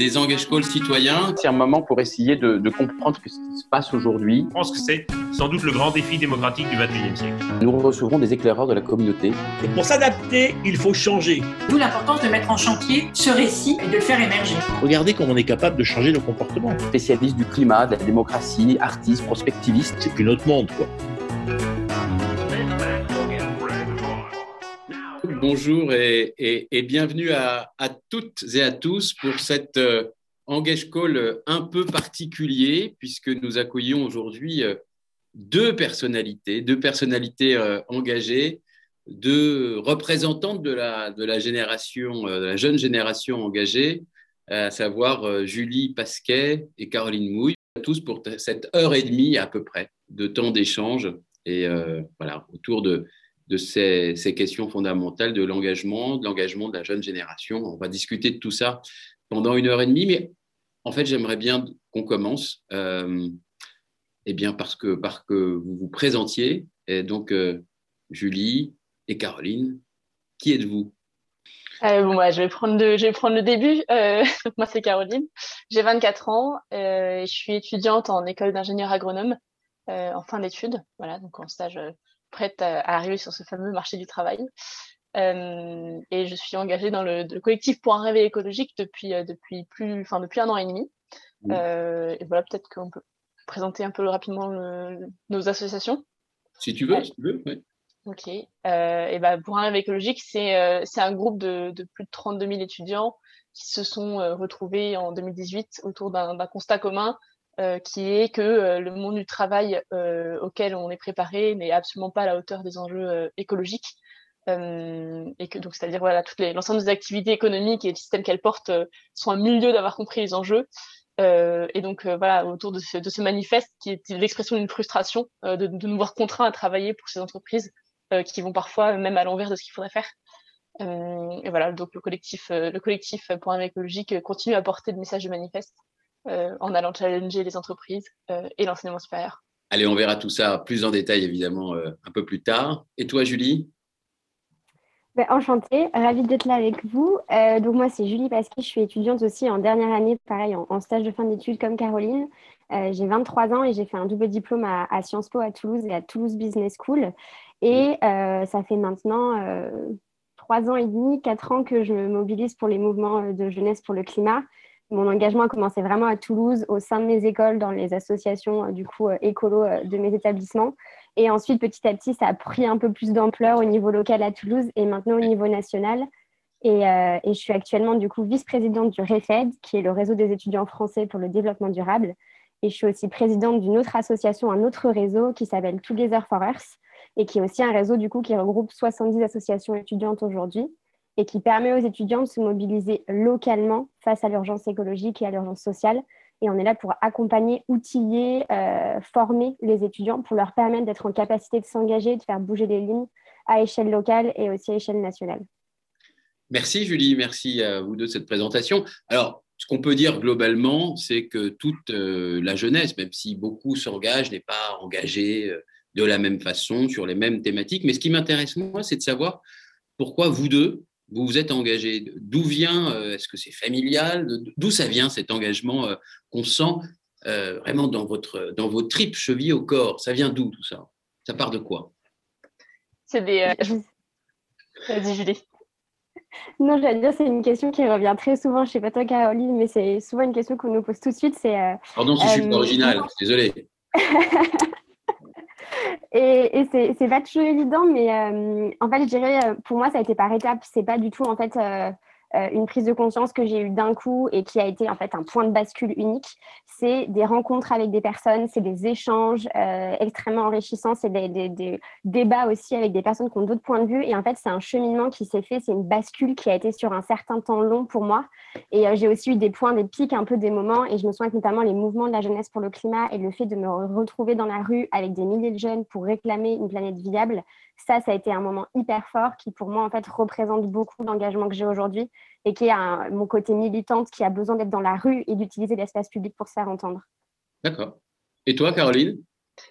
des engage calls citoyens. C'est un moment pour essayer de, comprendre ce qui se passe aujourd'hui. Je pense que c'est sans doute le grand défi démocratique du 21e siècle. Nous recevrons des éclaireurs de la communauté. Et pour s'adapter, il faut changer. D'où l'importance de mettre en chantier ce récit et de le faire émerger. Regardez comment on est capable de changer nos comportements. Spécialistes du climat, de la démocratie, artistes, prospectivistes. C'est plus notre monde, quoi. Bonjour et, bienvenue à, toutes et à tous pour cette euh, Engage Call un peu particulier, puisque nous accueillons aujourd'hui euh, deux personnalités, deux personnalités euh, engagées, deux représentantes de la, de la génération, de la jeune génération engagée, à savoir Julie Pasquet et Caroline Mouille, tous pour cette heure et demie à peu près de temps d'échange et voilà autour de de ces, questions fondamentales de l'engagement, de l'engagement de la jeune génération. On va discuter de tout ça pendant une heure et demie, mais en fait, j'aimerais bien qu'on commence, euh, eh bien parce que, parce que vous vous présentiez. Donc, euh, Julie et Caroline, qui êtes-vous? Euh, je, vais prendre le, je vais prendre le début. Euh, moi, c'est Caroline. J'ai 24 ans. et je suis étudiante en école d'ingénieur agronome en fin d'études. Voilà, donc en stage prête à, arriver sur ce fameux marché du travail. Euh, et je suis engagée dans le, collectif pour un réveil écologique depuis, euh, depuis, plus, enfin, depuis un an et demi. Euh, et voilà, peut-être qu'on peut présenter un peu rapidement nos associations. Si tu veux, si tu veux, oui. Ok. et ben pour un rêve écologique, c'est un groupe de, de, plus de 32 000 étudiants qui se sont retrouvés en 2018 autour d'un constat commun qui est que euh, le monde du travail euh, auquel on est préparé n'est absolument pas à la hauteur des enjeux écologiques. et que donc c'est-à-dire voilà l'ensemble des activités économiques et les systèmes qu'elles portent sont un milieu d'avoir compris les enjeux. Et donc voilà autour de ce, manifeste qui est l'expression d'une frustration de, nous voir contraints à travailler pour ces entreprises qui vont parfois même à l'envers de ce qu'il faudrait faire. Et voilà donc le collectif le collectif pour un écologique continue à porter le message du manifeste. euh, en allant challenger les entreprises euh, et l'enseignement supérieur. Allez, on verra tout ça plus en détail, évidemment, euh, un peu plus tard. Et toi, Julie? Ben, enchantée, ravie d'être là avec vous. donc moi, c'est Julie Pasquier, je suis étudiante aussi en dernière année, pareil, en, stage de fin d'études comme Caroline. j'ai 23 ans et j'ai fait un double diplôme à, Sciences Po à Toulouse et à Toulouse Business School. Et ça fait maintenant trois ans et demi, quatre ans que je me mobilise pour les mouvements de jeunesse pour le climat mon engagement a commencé vraiment à Toulouse, au sein de mes écoles, dans les associations euh, du coup euh, écolo euh, de mes établissements. Et ensuite, petit à petit, ça a pris un peu plus d'ampleur au niveau local à Toulouse et maintenant au niveau national. Et, je suis actuellement du coup vice-présidente du REFED, qui est le réseau des étudiants français pour le développement durable. Et je suis aussi présidente d'une autre association, un autre réseau qui s'appelle Together for Earth et qui est aussi un réseau du coup qui regroupe 70 associations étudiantes aujourd'hui et qui permet aux étudiants de se mobiliser localement face à l'urgence écologique et à l'urgence sociale. Et on est là pour accompagner, outiller, euh, former les étudiants pour leur permettre d'être en capacité de s'engager, de faire bouger les lignes à échelle locale et aussi à échelle nationale. Merci Julie, merci à vous deux de cette présentation. Alors, ce qu'on peut dire globalement, c'est que toute euh, la jeunesse, même si beaucoup s'engagent, n'est pas engagée euh, de la même façon, sur les mêmes thématiques. Mais ce qui m'intéresse, moi, c'est de savoir pourquoi vous deux, vous vous êtes engagé D'où vient euh, Est-ce que c'est familial? D'où ça vient cet engagement euh, qu'on sent euh, vraiment dans, votre, dans vos tripes chevillées au corps? Ça vient d'où tout ça? Ça part de quoi? C'est des. Vas-y, Julie. Non, j'allais dire, c'est une question qui revient très souvent. Je ne sais pas toi, Caroline, mais c'est souvent une question qu'on nous pose tout de suite. C'est. Pardon si je suis original, désolé. Et, c'est pas toujours évident, mais euh, en fait, je dirais, euh, pour moi, ça a été par étapes. C'est pas du tout, en fait, euh, une prise de conscience que j'ai eue d'un coup et qui a été en fait un point de bascule unique. C'est des rencontres avec des personnes, c'est des échanges euh, extrêmement enrichissants, c'est des, débats aussi avec des personnes qui ont d'autres points de vue. Et en fait, c'est un cheminement qui s'est fait, c'est une bascule qui a été sur un certain temps long pour moi. Et euh, j'ai aussi eu des points, des pics, un peu des moments. Et je me souviens que notamment les mouvements de la jeunesse pour le climat et le fait de me retrouver dans la rue avec des milliers de jeunes pour réclamer une planète viable, ça, ça a été un moment hyper fort qui, pour moi, en fait, représente beaucoup l'engagement que j'ai aujourd'hui et qui est mon côté militante qui a besoin d'être dans la rue et d'utiliser l'espace public pour se faire entendre. D'accord. Et toi, Caroline?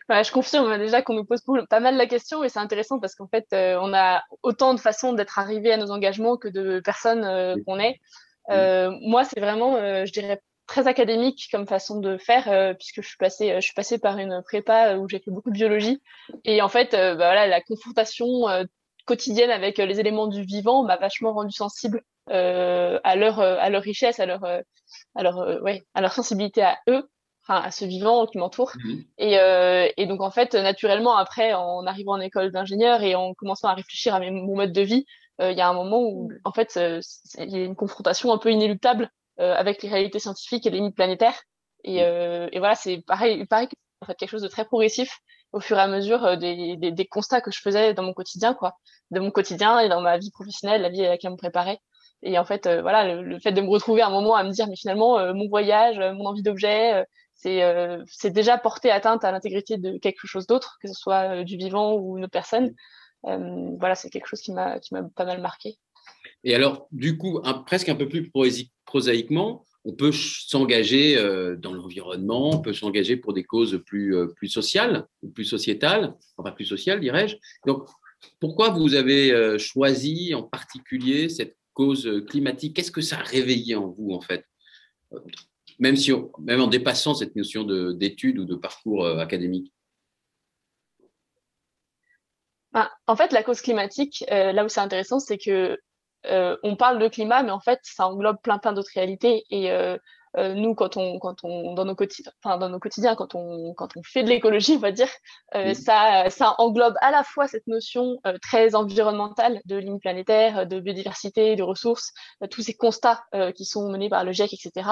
Je confirme déjà qu'on nous pose pas mal la question et c'est intéressant parce qu'en fait, on a autant de façons d'être arrivé à nos engagements que de personnes qu'on est. moi, c'est vraiment, je dirais, très académique comme façon de faire puisque je suis passée je suis passée par une prépa où j'ai fait beaucoup de biologie. Et en fait bah, voilà la confrontation quotidienne avec les éléments du vivant m'a vachement rendu sensible à leur à leur richesse à leur à leur ouais à leur sensibilité à eux enfin à ce vivant qui m'entoure. Mmh et et donc en fait naturellement après en arrivant en école d'ingénieur et en commençant à réfléchir à mon mode de vie il y a un moment où en fait il y a une confrontation un peu inéluctable euh, avec les réalités scientifiques et les limites planétaires. Et, euh, et voilà, c'est pareil, pareil en fait quelque chose de très progressif au fur et à mesure euh, des, des, des, constats que je faisais dans mon quotidien, quoi, de mon quotidien et dans ma vie professionnelle, la vie à laquelle je me préparais. Et en fait, voilà, le, fait de me retrouver à un moment à me dire, mais finalement, mon voyage, mon envie d'objet, c'est c'est déjà porter atteinte à l'intégrité de quelque chose d'autre, que ce soit du vivant ou une autre personne. voilà, c'est quelque chose qui m'a qui m'a pas mal marqué. Et alors, du coup, presque un peu plus prosaïquement, on peut s'engager euh, dans l'environnement, on peut s'engager pour des causes plus, euh, plus sociales, plus sociétales, enfin plus sociales, dirais-je. Donc, pourquoi vous avez euh, choisi en particulier cette cause climatique? Qu'est-ce que ça a réveillé en vous, en fait? Même, si même en dépassant cette notion d'études ou de parcours académique bah, en fait, la cause climatique, là où c'est intéressant, c'est que on parle de climat, mais en fait, ça englobe plein plein d'autres réalités. Et euh, euh, nous, quand on, quand on, dans nos quotidiens, enfin dans nos quotidiens, quand on, quand on fait de l'écologie, on va dire, ça, ça englobe à la fois cette notion très environnementale de ligne planétaire, de biodiversité, de ressources, tous ces constats qui sont menés par le GIEC, etc.,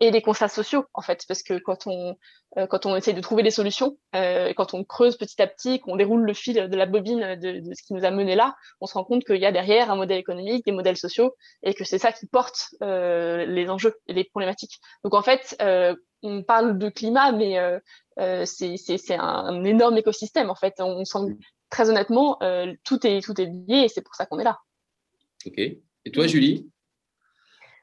et des constats sociaux, en fait, parce que quand on, euh, quand on essaie de trouver des solutions, euh, quand on creuse petit à petit, qu'on déroule le fil de la bobine de, de, ce qui nous a mené là, on se rend compte qu'il y a derrière un modèle économique, des modèles sociaux, et que c'est ça qui porte euh, les enjeux et les problématiques. Donc en fait, euh, on parle de climat, mais euh, euh c'est un, énorme écosystème. En fait, on sent très honnêtement, tout est tout est lié, et c'est pour ça qu'on est là. Ok. Et toi, Julie?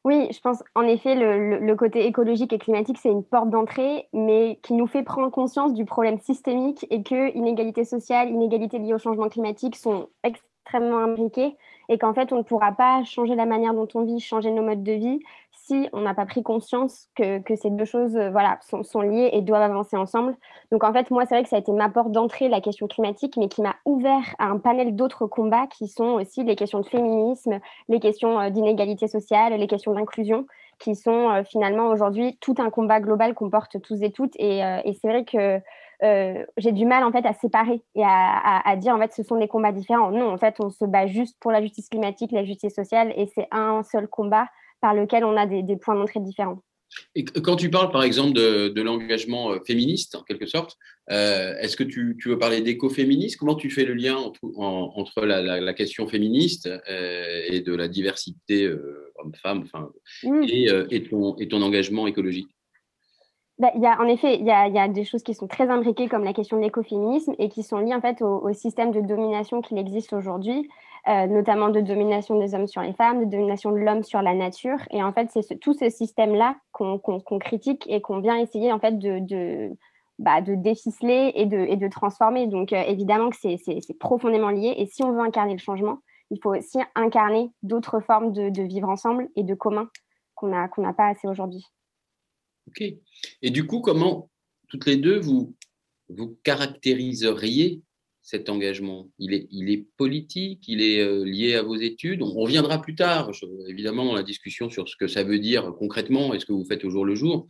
Oui, je pense en effet le, le, côté écologique et climatique, c'est une porte d'entrée, mais qui nous fait prendre conscience du problème systémique et que inégalité sociale, inégalité liée au changement climatique sont extrêmement imbriquées et qu'en fait on ne pourra pas changer la manière dont on vit, changer nos modes de vie si on n'a pas pris conscience que, ces deux choses euh, sont, liées et doivent avancer ensemble. Donc en fait, moi, c'est vrai que ça a été ma porte d'entrée, la question climatique, mais qui m'a ouvert à un panel d'autres combats qui sont aussi les questions de féminisme, les questions euh, d'inégalité sociale, les questions d'inclusion, qui sont euh, finalement aujourd'hui tout un combat global qu'on porte tous et toutes. Et, c'est vrai que j'ai du mal en fait à séparer et à, à, dire en fait ce sont des combats différents. Non, en fait, on se bat juste pour la justice climatique, la justice sociale, et c'est un seul combat par lequel on a des, points d'entrée différents. Et quand tu parles, par exemple, de, l'engagement euh, féministe, en quelque sorte, euh, est-ce que tu, veux parler d'écoféminisme? Comment tu fais le lien entre, la, question féministe euh, et de la diversité homme-femme enfin, et, ton, engagement écologique? Bah, y a, en effet, il y a, des choses qui sont très imbriquées comme la question de l'écoféminisme et qui sont liées en fait au, système de domination qu'il existe aujourd'hui. Euh, notamment de domination des hommes sur les femmes, de domination de l'homme sur la nature. Et en fait, c'est tout ce système-là qu'on critique et qu'on vient essayer en fait de, de, bah, déficeler et de, transformer. Donc euh, évidemment que c'est profondément lié. Et si on veut incarner le changement, il faut aussi incarner d'autres formes de, vivre ensemble et de commun qu'on n'a pas assez aujourd'hui. Et du coup, comment toutes les deux vous, vous caractériseriez cet engagement? Il est, il est politique, il est euh, lié à vos études? On reviendra plus tard, évidemment, dans la discussion sur ce que ça veut dire concrètement et ce que vous faites au jour le jour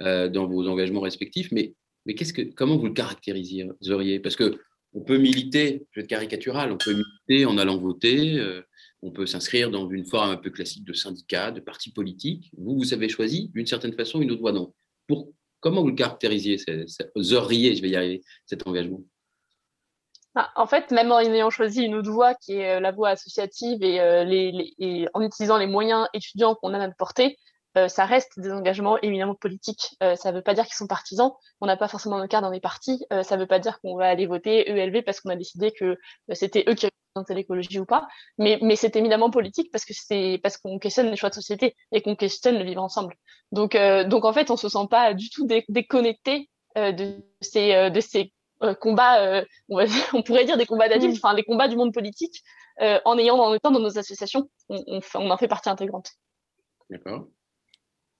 euh, dans vos engagements respectifs. Mais, mais qu'est-ce que, comment vous le caractériseriez? Parce que on peut militer, je vais être caricatural, on peut militer en allant voter, euh, on peut s'inscrire dans une forme un peu classique de syndicat, de parti politique. Vous, vous avez choisi d'une certaine façon, une autre voie non. Pour, comment vous le caractérisiez, je vais y arriver, cet engagement? Bah, en fait, même en ayant choisi une autre voie qui est euh, la voie associative et, euh, et en utilisant les moyens étudiants qu'on a à notre portée, euh, ça reste des engagements éminemment politiques. ça ne veut pas dire qu'ils sont partisans. On n'a pas forcément nos cartes dans les partis. ça ne veut pas dire qu'on va aller voter ELV parce qu'on a décidé que c'était eux qui représentaient l'écologie ou pas. Mais, mais c'est éminemment politique parce que c'est parce qu'on questionne les choix de société et qu'on questionne le vivre ensemble. Donc, donc en fait, on se sent pas du tout déconnecté de ces de ces combats, on, on, pourrait dire des combats d'adultes, enfin les combats du monde politique, en ayant en étant dans nos associations, on, on, on en fait partie intégrante. D'accord.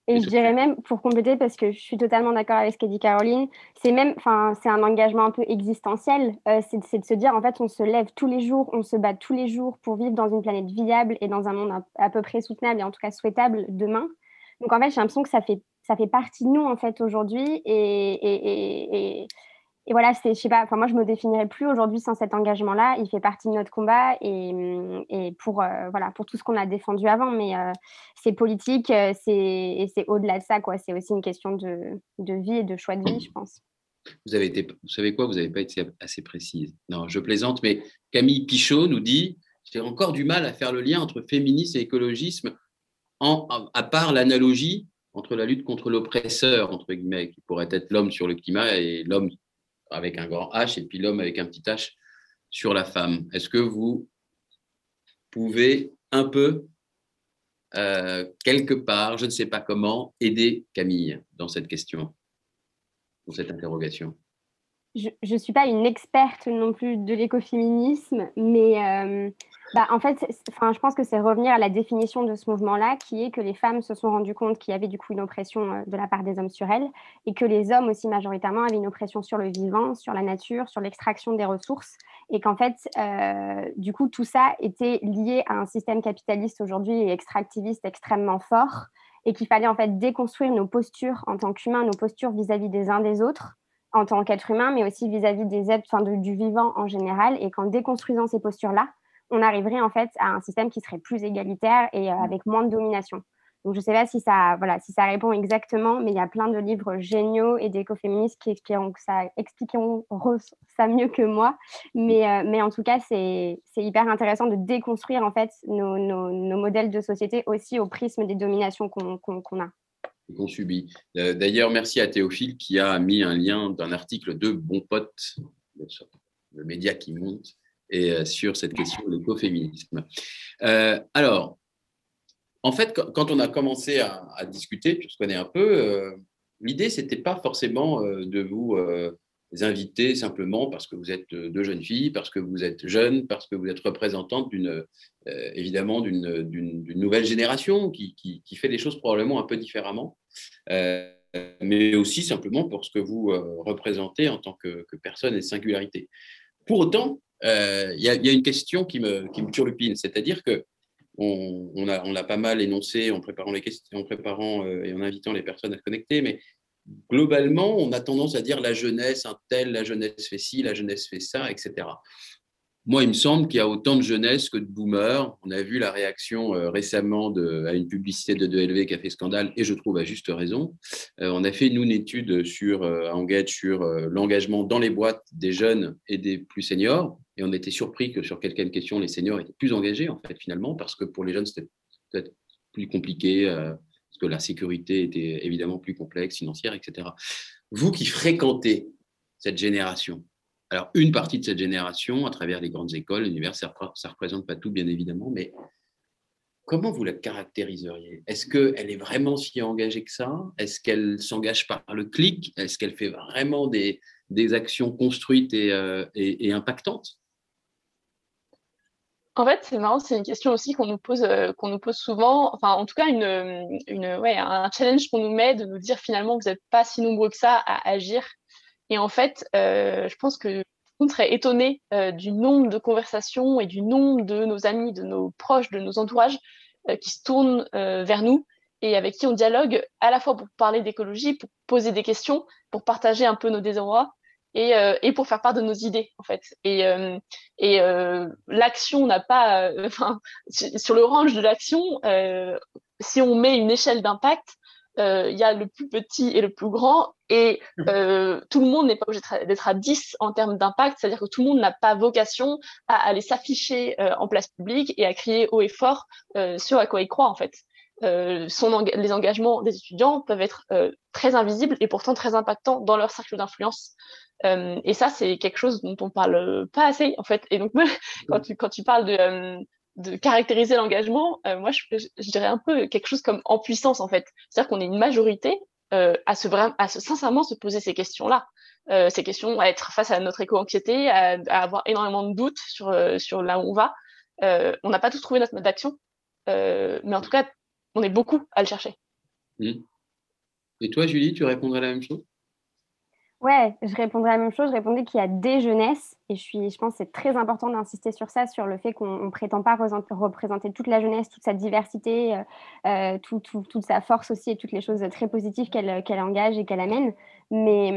Et je dirais même, pour compléter, parce que je suis totalement d'accord avec ce qu'a dit Caroline, c'est même, enfin, c'est un engagement un peu existentiel. Euh, c'est de se dire, en fait, on se lève tous les jours, on se bat tous les jours pour vivre dans une planète viable et dans un monde à, peu près soutenable et en tout cas souhaitable demain. Donc, en fait, j'ai l'impression que ça fait, ça fait partie de nous, en fait, aujourd'hui. Et, et, et, et voilà, c'est, je sais pas, enfin moi je me définirais plus aujourd'hui sans cet engagement-là. Il fait partie de notre combat et, et pour euh, voilà pour tout ce qu'on a défendu avant, mais euh, c'est politique, euh, c'est et c'est au-delà de ça quoi. C'est aussi une question de, de, vie et de choix de vie, je pense. Vous avez été, vous savez quoi, vous n'avez pas été assez précise. Non, je plaisante, mais Camille Pichot nous dit j'ai encore du mal à faire le lien entre féminisme et écologisme, à part l'analogie entre la lutte contre l'oppresseur, entre guillemets, qui pourrait être l'homme sur le climat et l'homme avec un grand H et puis l'homme avec un petit H sur la femme. Est-ce que vous pouvez un peu, euh, quelque part, je ne sais pas comment, aider Camille dans cette question, dans cette interrogation? Je ne suis pas une experte non plus de l'écoféminisme, mais euh, bah, en fait, enfin, je pense que c'est revenir à la définition de ce mouvement-là, qui est que les femmes se sont rendues compte qu'il y avait du coup une oppression euh, de la part des hommes sur elles, et que les hommes aussi majoritairement avaient une oppression sur le vivant, sur la nature, sur l'extraction des ressources, et qu'en fait, euh, du coup, tout ça était lié à un système capitaliste aujourd'hui et extractiviste extrêmement fort, et qu'il fallait en fait déconstruire nos postures en tant qu'humains, nos postures vis-à-vis des uns des autres, en tant qu'êtres humains, mais aussi vis-à-vis des êtres, enfin, du vivant en général, et qu'en déconstruisant ces postures-là, on arriverait en fait à un système qui serait plus égalitaire et euh, avec moins de domination. Donc, je ne sais pas si ça, voilà, si ça répond exactement, mais il y a plein de livres géniaux et d'écoféministes qui expliqueront ça, expliqueront ça mieux que moi. Mais, euh, mais en tout cas, c'est hyper intéressant de déconstruire en fait nos, nos, modèles de société aussi au prisme des dominations qu'on a. Qu'on subit. Euh, d'ailleurs, merci à Théophile qui a mis un lien d'un article de Bon Pote, le média qui monte, et euh, sur cette question de l'écoféminisme. Euh, alors, en fait, quand on a commencé à, discuter, on se connaît un peu, euh, l'idée, ce n'était pas forcément de vous inviter simplement parce que vous êtes deux jeunes filles, parce que vous êtes jeunes, parce que vous êtes représentante d'une, évidemment, d'une, nouvelle génération qui, qui, fait les choses probablement un peu différemment, mais aussi simplement pour ce que vous représentez en tant que, personne et singularité. Pour autant, euh, il y, a une question qui me, qui me turlupine, c'est-à-dire que on, on, a, pas mal énoncé en préparant, les questions, en préparant euh, et en invitant les personnes à se connecter, mais globalement, on a tendance à dire la jeunesse, un tel, la jeunesse fait ci, la jeunesse fait ça, etc. Moi, il me semble qu'il y a autant de jeunesse que de boomers. On a vu la réaction euh, récemment à une publicité de 2LV qui a fait scandale, et je trouve à juste raison. Euh, on a fait, nous, une étude sur, euh, Engage sur l'engagement dans les boîtes des jeunes et des plus seniors, et on était surpris que sur quelques questions, les seniors étaient plus engagés, en fait, finalement, parce que pour les jeunes, c'était peut-être plus compliqué, parce que la sécurité était évidemment plus complexe, financière, etc. Vous qui fréquentez cette génération, alors, une partie de cette génération, à travers les grandes écoles, l'univers, ça ne représente pas tout, bien évidemment, mais comment vous la caractériseriez? Est-ce qu'elle est vraiment si engagée que ça? Est-ce qu'elle s'engage par le clic? Est-ce qu'elle fait vraiment des, actions construites euh, et, impactantes? En fait, c'est marrant, c'est une question aussi qu'on nous pose, euh, qu'on nous pose souvent. Enfin, en tout cas, une, une, ouais, un challenge qu'on nous met de nous dire finalement, vous n'êtes pas si nombreux que ça à agir et en fait, euh, je pense que on serait étonné euh, du nombre de conversations et du nombre de nos amis, de nos proches, de nos entourages euh, qui se tournent vers nous et avec qui on dialogue à la fois pour parler d'écologie, pour poser des questions, pour partager un peu nos désarrois et, pour faire part de nos idées en fait. Et, l'action n'a pas, enfin, sur le range de l'action, si on met une échelle d'impact, il y a le plus petit et le plus grand, et mmh. euh, tout le monde n'est pas obligé d'être à 10 en termes d'impact, c'est-à-dire que tout le monde n'a pas vocation à aller s'afficher euh, en place publique et à crier haut et fort sur à quoi il croit en fait. Son les engagements des étudiants peuvent être très invisibles et pourtant très impactants dans leur cercle d'influence. et ça, c'est quelque chose dont on parle pas assez en fait. Et donc, quand tu, quand tu parles de de caractériser l'engagement, euh, moi, je, dirais un peu quelque chose comme en puissance, en fait. C'est-à-dire qu'on est une majorité euh, à, se, à sincèrement se poser ces questions-là. ces questions, à être face à notre éco-anxiété, à, avoir énormément de doutes sur, sur là où on va. on n'a pas tous trouvé notre mode d'action, mais en tout cas, on est beaucoup à le chercher. Mmh. Et toi, Julie, tu répondrais la même chose? Ouais, je répondrais la même chose. Je répondais qu'il y a des jeunesses, et je, suis, je pense que c'est très important d'insister sur ça, sur le fait qu'on ne prétend pas représenter toute la jeunesse, toute sa diversité, euh, euh tout, tout, toute sa force aussi, et toutes les choses très positives qu'elle qu'elle engage et qu'elle amène. Mais,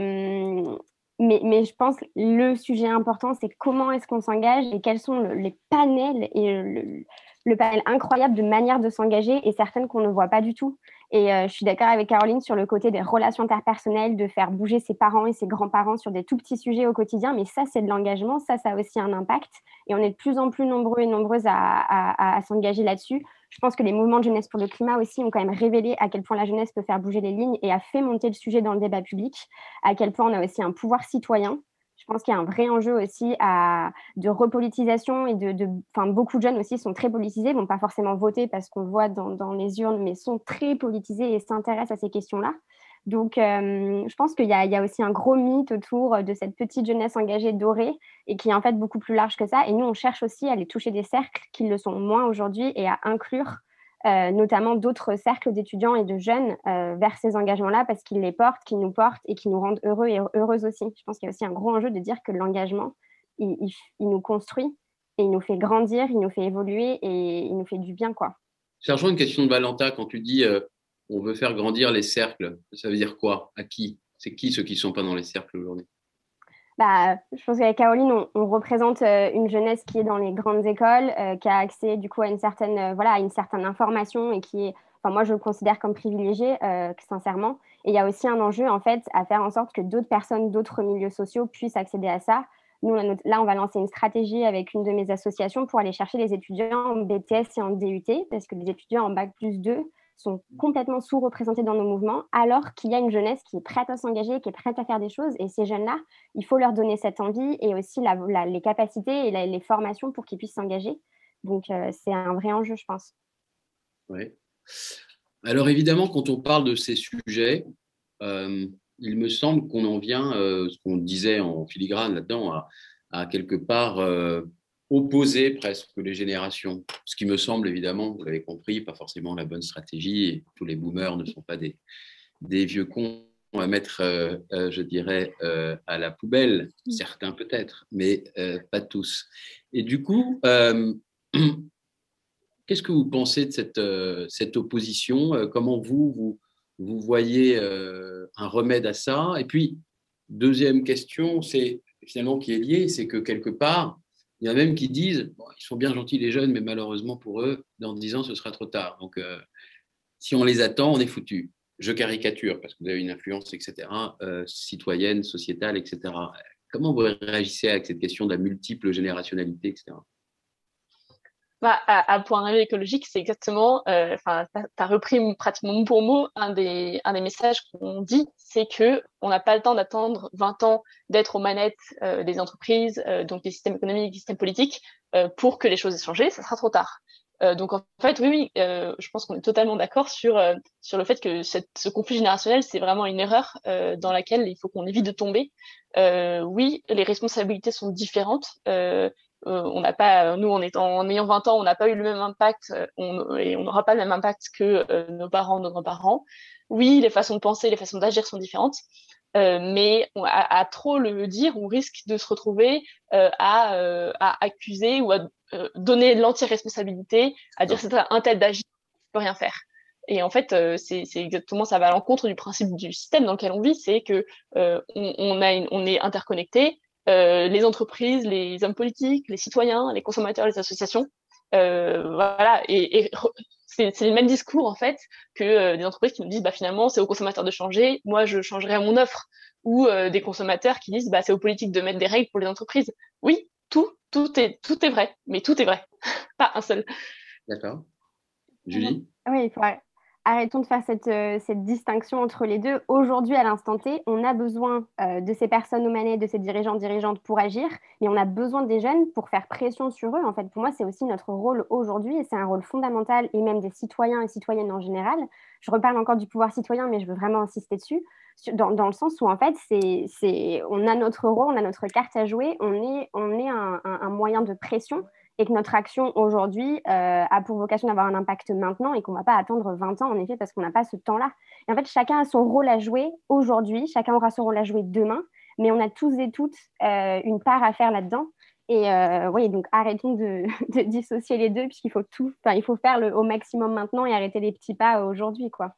hum, mais, mais, je pense que le sujet important, c'est comment est-ce qu'on s'engage et quels sont les panels et le, le panel incroyable de manières de s'engager et certaines qu'on ne voit pas du tout. Et euh, je suis d'accord avec Caroline sur le côté des relations interpersonnelles, de faire bouger ses parents et ses grands-parents sur des tout petits sujets au quotidien. Mais ça, c'est de l'engagement. Ça, ça a aussi un impact. Et on est de plus en plus nombreux et nombreuses à, s'engager là-dessus. Je pense que les mouvements de jeunesse pour le climat aussi ont quand même révélé à quel point la jeunesse peut faire bouger les lignes et a fait monter le sujet dans le débat public, à quel point on a aussi un pouvoir citoyen je pense qu'il y a un vrai enjeu aussi à, de repolitisation et de, de beaucoup de jeunes aussi sont très politisés, vont pas forcément voter parce qu'on voit dans, les urnes, mais sont très politisés et s'intéressent à ces questions-là. Donc, euh, je pense qu'il y, y, a aussi un gros mythe autour de cette petite jeunesse engagée dorée et qui est en fait beaucoup plus large que ça. Et nous, on cherche aussi à aller toucher des cercles qui le sont moins aujourd'hui et à inclure euh, notamment d'autres cercles d'étudiants et de jeunes euh, vers ces engagements-là parce qu'ils les portent, qu'ils nous portent et qui nous rendent heureux et heureuses aussi. Je pense qu'il y a aussi un gros enjeu de dire que l'engagement, il, nous construit et il nous fait grandir, il nous fait évoluer et il nous fait du bien. quoi. Sergent, une question de Valentin, quand tu dis euh, on veut faire grandir les cercles, ça veut dire quoi? À qui? C'est qui ceux qui ne sont pas dans les cercles aujourd'hui? Bah, je pense qu'avec Caroline, on, représente euh, une jeunesse qui est dans les grandes écoles, euh, qui a accès du coup à une certaine, euh, voilà, à une certaine information et qui est, moi je le considère comme privilégié, sincèrement. Et il y a aussi un enjeu en fait à faire en sorte que d'autres personnes, d'autres milieux sociaux puissent accéder à ça. Nous, là, on va lancer une stratégie avec une de mes associations pour aller chercher les étudiants en BTS et en DUT, parce que les étudiants en Bac plus 2 sont complètement sous-représentés dans nos mouvements, alors qu'il y a une jeunesse qui est prête à s'engager, qui est prête à faire des choses. Et ces jeunes-là, il faut leur donner cette envie et aussi les capacités et les formations pour qu'ils puissent s'engager. Donc, euh, c'est un vrai enjeu, je pense. Oui. Alors, évidemment, quand on parle de ces sujets, euh, il me semble qu'on en vient, euh, ce qu'on disait en filigrane là-dedans, à, à, quelque part opposer presque les générations. Ce qui me semble évidemment, vous l'avez compris, pas forcément la bonne stratégie. Et tous les boomers ne sont pas des, des vieux cons à mettre, euh, euh, je dirais, euh, à la poubelle. Mm. Certains peut-être, mais pas tous. Et du coup, qu'est-ce que vous pensez de cette, cette opposition? Comment vous, vous, vous voyez un remède à ça? Et puis, deuxième question, c'est finalement qui est liée, c'est que quelque part, il y en a même qui disent ils sont bien gentils les jeunes, mais malheureusement pour eux, dans 10 ans, ce sera trop tard. Donc, euh, si on les attend, on est foutu. Je caricature parce que vous avez une influence, etc., euh, citoyenne, sociétale, etc. Comment vous réagissez avec cette question de la multiple générationnalité, etc. Bah, à, point de écologique, c'est exactement, euh, enfin, tu as repris pratiquement mot pour mot un des, un des messages qu'on dit, c'est que on n'a pas le temps d'attendre 20 ans d'être aux manettes euh, des entreprises, euh, donc des systèmes économiques, des systèmes politiques, pour que les choses aient changé, ça sera trop tard. donc en fait, oui, oui, je pense qu'on est totalement d'accord sur sur le fait que cette, ce conflit générationnel, c'est vraiment une erreur dans laquelle il faut qu'on évite de tomber. oui, les responsabilités sont différentes. Euh, on n'a pas, nous, en, étant, en ayant 20 ans, on n'a pas eu le même impact on, et on n'aura pas le même impact que euh, nos parents, nos grands-parents. Oui, les façons de penser, les façons d'agir sont différentes, euh, mais à, trop le dire, on risque de se retrouver à, à, accuser ou à donner l'anti-responsabilité, à dire c'est un tel d'agir, ne peut rien faire. Et en fait, c'est exactement ça va à l'encontre du principe du système dans lequel on vit, c'est que on, on, a on est interconnecté, euh, les entreprises, les hommes politiques, les citoyens, les consommateurs, les associations. Euh, voilà, et, et c'est le même discours en fait que euh, des entreprises qui nous disent bah finalement c'est aux consommateurs de changer, moi je changerai mon offre, ou euh, des consommateurs qui disent bah c'est aux politiques de mettre des règles pour les entreprises. Oui, tout, tout est, tout est vrai, mais tout est vrai, pas un seul. D'accord. Julie? Oui, il faudrait arrêtons de faire cette, euh, cette, distinction entre les deux. Aujourd'hui, à l'instant T, on a besoin euh, de ces personnes aux manettes, de ces dirigeants, dirigeantes pour agir, mais on a besoin des jeunes pour faire pression sur eux. En fait, pour moi, c'est aussi notre rôle aujourd'hui et c'est un rôle fondamental, et même des citoyens et citoyennes en général. Je reparle encore du pouvoir citoyen, mais je veux vraiment insister dessus, dans, le sens où, en fait, on a notre rôle, on a notre carte à jouer, on est, on est un moyen de pression et que notre action aujourd'hui euh, a pour vocation d'avoir un impact maintenant et qu'on ne va pas attendre 20 ans, en effet, parce qu'on n'a pas ce temps-là. Et en fait, chacun a son rôle à jouer aujourd'hui, chacun aura son rôle à jouer demain, mais on a tous et toutes euh, une part à faire là-dedans. Et euh, oui, donc arrêtons de, dissocier les deux, puisqu'il faut tout, il faut faire le, au maximum maintenant et arrêter les petits pas aujourd'hui, quoi.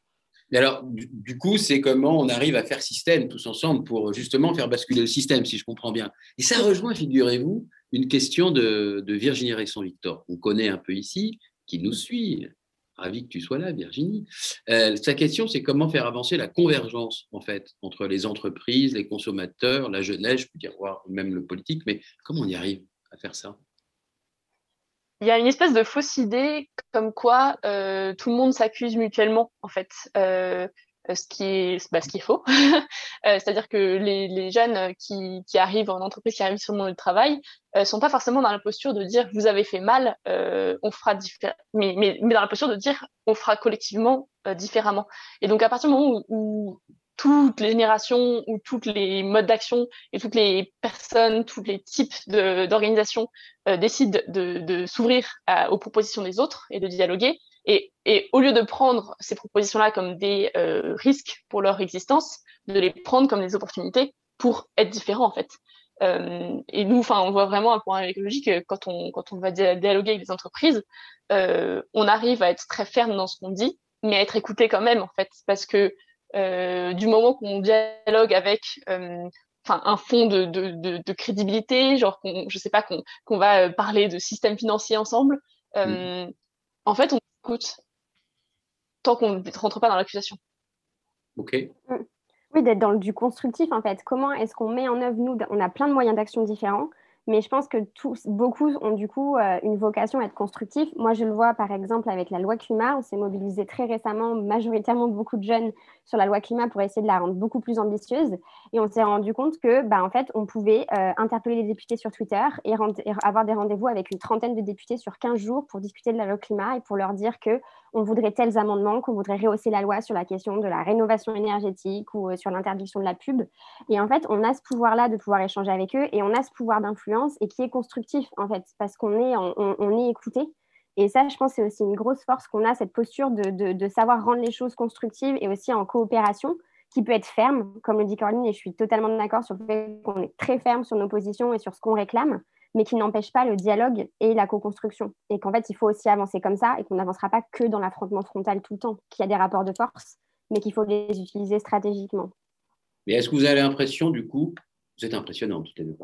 Mais alors, du coup, c'est comment on arrive à faire système tous ensemble pour justement faire basculer le système, si je comprends bien. Et ça rejoint, figurez-vous, une question de, de Virginie Resson-Victor, qu'on connaît un peu ici, qui nous suit. Ravi que tu sois là, Virginie. Euh, sa question, c'est comment faire avancer la convergence, en fait, entre les entreprises, les consommateurs, la jeunesse, je peux dire, voire même le politique, mais comment on y arrive à faire ça? Il y a une espèce de fausse idée comme quoi euh, tout le monde s'accuse mutuellement en fait euh, ce qui est bah, ce qui est faux euh, c'est-à-dire que les, les jeunes qui, qui arrivent en entreprise qui arrivent sur le monde du travail euh, sont pas forcément dans la posture de dire vous avez fait mal euh, on fera mais, mais, mais dans la posture de dire on fera collectivement euh, différemment et donc à partir du moment où, toutes les générations ou tous les modes d'action et toutes les personnes, tous les types d'organisations euh, décident de, de s'ouvrir aux propositions des autres et de dialoguer. Et, et au lieu de prendre ces propositions-là comme des euh, risques pour leur existence, de les prendre comme des opportunités pour être différents en fait. Euh, et nous, enfin, on voit vraiment un point écologique quand on quand on va dialoguer avec les entreprises, euh, on arrive à être très ferme dans ce qu'on dit, mais à être écouté quand même en fait, parce que euh, du moment qu'on dialogue avec euh, enfin un fond de, de, de, de, crédibilité, genre qu'on, je sais pas qu'on qu'on va euh, parler de système financier ensemble. Euh, mmh. En fait, on écoute tant qu'on ne rentre pas dans l'accusation. Ok. Mmh. Oui, d'être dans le, du constructif en fait. Comment est-ce qu'on met en œuvre nous On a plein de moyens d'action différents. Mais je pense que beaucoup ont du coup euh, une vocation à être constructifs. Moi, je le vois par exemple avec la loi climat. On s'est mobilisé très récemment, majoritairement beaucoup de jeunes sur la loi climat pour essayer de la rendre beaucoup plus ambitieuse. Et on s'est rendu compte que, bah, en fait, on pouvait euh, interpeller les députés sur Twitter et, et avoir des rendez-vous avec une trentaine de députés sur 15 jours pour discuter de la loi climat et pour leur dire que on voudrait tels amendements, qu'on voudrait rehausser la loi sur la question de la rénovation énergétique ou euh, sur l'interdiction de la pub. Et en fait, on a ce pouvoir-là de pouvoir échanger avec eux et on a ce pouvoir d'influence et qui est constructif, en fait, parce qu'on est, on, est écouté. Et ça, je pense, c'est aussi une grosse force qu'on a, cette posture de, de, de, savoir rendre les choses constructives et aussi en coopération, qui peut être ferme, comme le dit Caroline, et je suis totalement d'accord sur le fait qu'on est très ferme sur nos positions et sur ce qu'on réclame, mais qui n'empêche pas le dialogue et la co-construction. Et qu'en fait, il faut aussi avancer comme ça et qu'on n'avancera pas que dans l'affrontement frontal tout le temps, qu'il y a des rapports de force, mais qu'il faut les utiliser stratégiquement. Mais est-ce que vous avez l'impression, du coup, vous êtes impressionnant toutes les deux,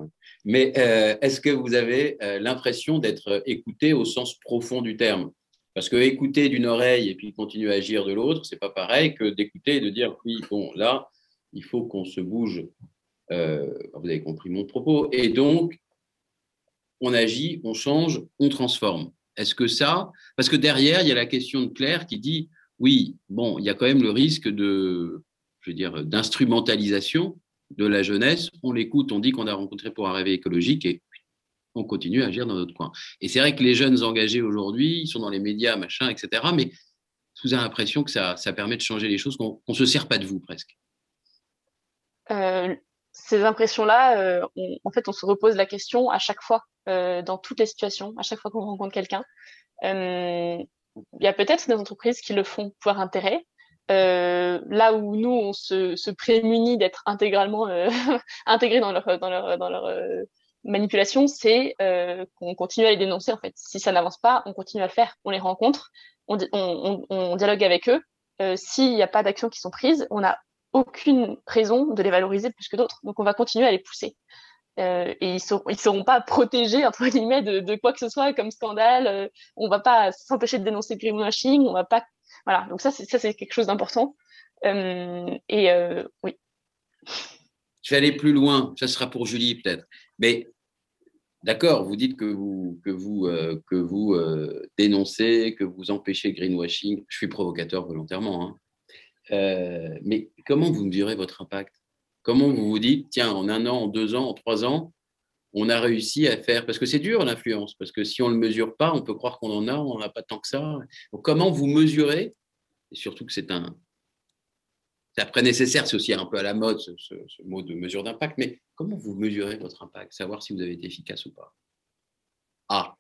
mais euh, est-ce que vous avez euh, l'impression d'être écouté au sens profond du terme? Parce que écouter d'une oreille et puis continuer à agir de l'autre, c'est pas pareil que d'écouter et de dire oui, bon, là, il faut qu'on se bouge. Euh, vous avez compris mon propos. Et donc, on agit, on change, on transforme. Est-ce que ça, parce que derrière, il y a la question de Claire qui dit, oui, bon, il y a quand même le risque de, je veux dire, d'instrumentalisation de la jeunesse. On l'écoute, on dit qu'on a rencontré pour un réveil écologique et on continue à agir dans notre coin. Et c'est vrai que les jeunes engagés aujourd'hui, ils sont dans les médias, machin, etc. Mais vous avez l'impression que ça, ça permet de changer les choses, qu'on ne se sert pas de vous presque. Euh, ces impressions-là, euh, en fait, on se repose la question à chaque fois, euh, dans toutes les situations, à chaque fois qu'on rencontre quelqu'un. Euh, il y a peut-être des entreprises qui le font pour intérêt. Euh, là où nous, on se, se prémunit d'être intégralement euh, intégrés dans leur, dans leur, dans leur manipulation, c'est qu'on continue à les dénoncer. En fait, si ça n'avance pas, on continue à le faire. On les rencontre, on, on, on, dialogue avec eux. S'il n'y a pas d'actions qui sont prises, on a aucune raison de les valoriser plus que d'autres. Donc on va continuer à les pousser. Euh, et ils ils seront pas protégés entre guillemets de, quoi que ce soit comme scandale. Euh, on va pas s'empêcher de dénoncer le greenwashing. On va pas, voilà. Donc ça, c'est ça, c'est quelque chose d'important. Euh, et euh, oui. Je vais aller plus loin. Ça sera pour Julie peut-être. Mais d'accord, vous dites que vous, que vous, que vous dénoncez, que vous empêchez greenwashing. Je suis provocateur volontairement. Hein. Euh, mais comment vous mesurez votre impact? Comment vous vous dites, tiens, en un an, en deux ans, en trois ans, on a réussi à faire, parce que c'est dur l'influence, parce que si on ne le mesure pas, on peut croire qu'on en a, on n'en a pas tant que ça. Donc, comment vous mesurez, et surtout que c'est un, c'est après nécessaire, c'est aussi un peu à la mode ce, mot de mesure d'impact, mais comment vous mesurez votre impact, savoir si vous avez été efficace ou pas? Ah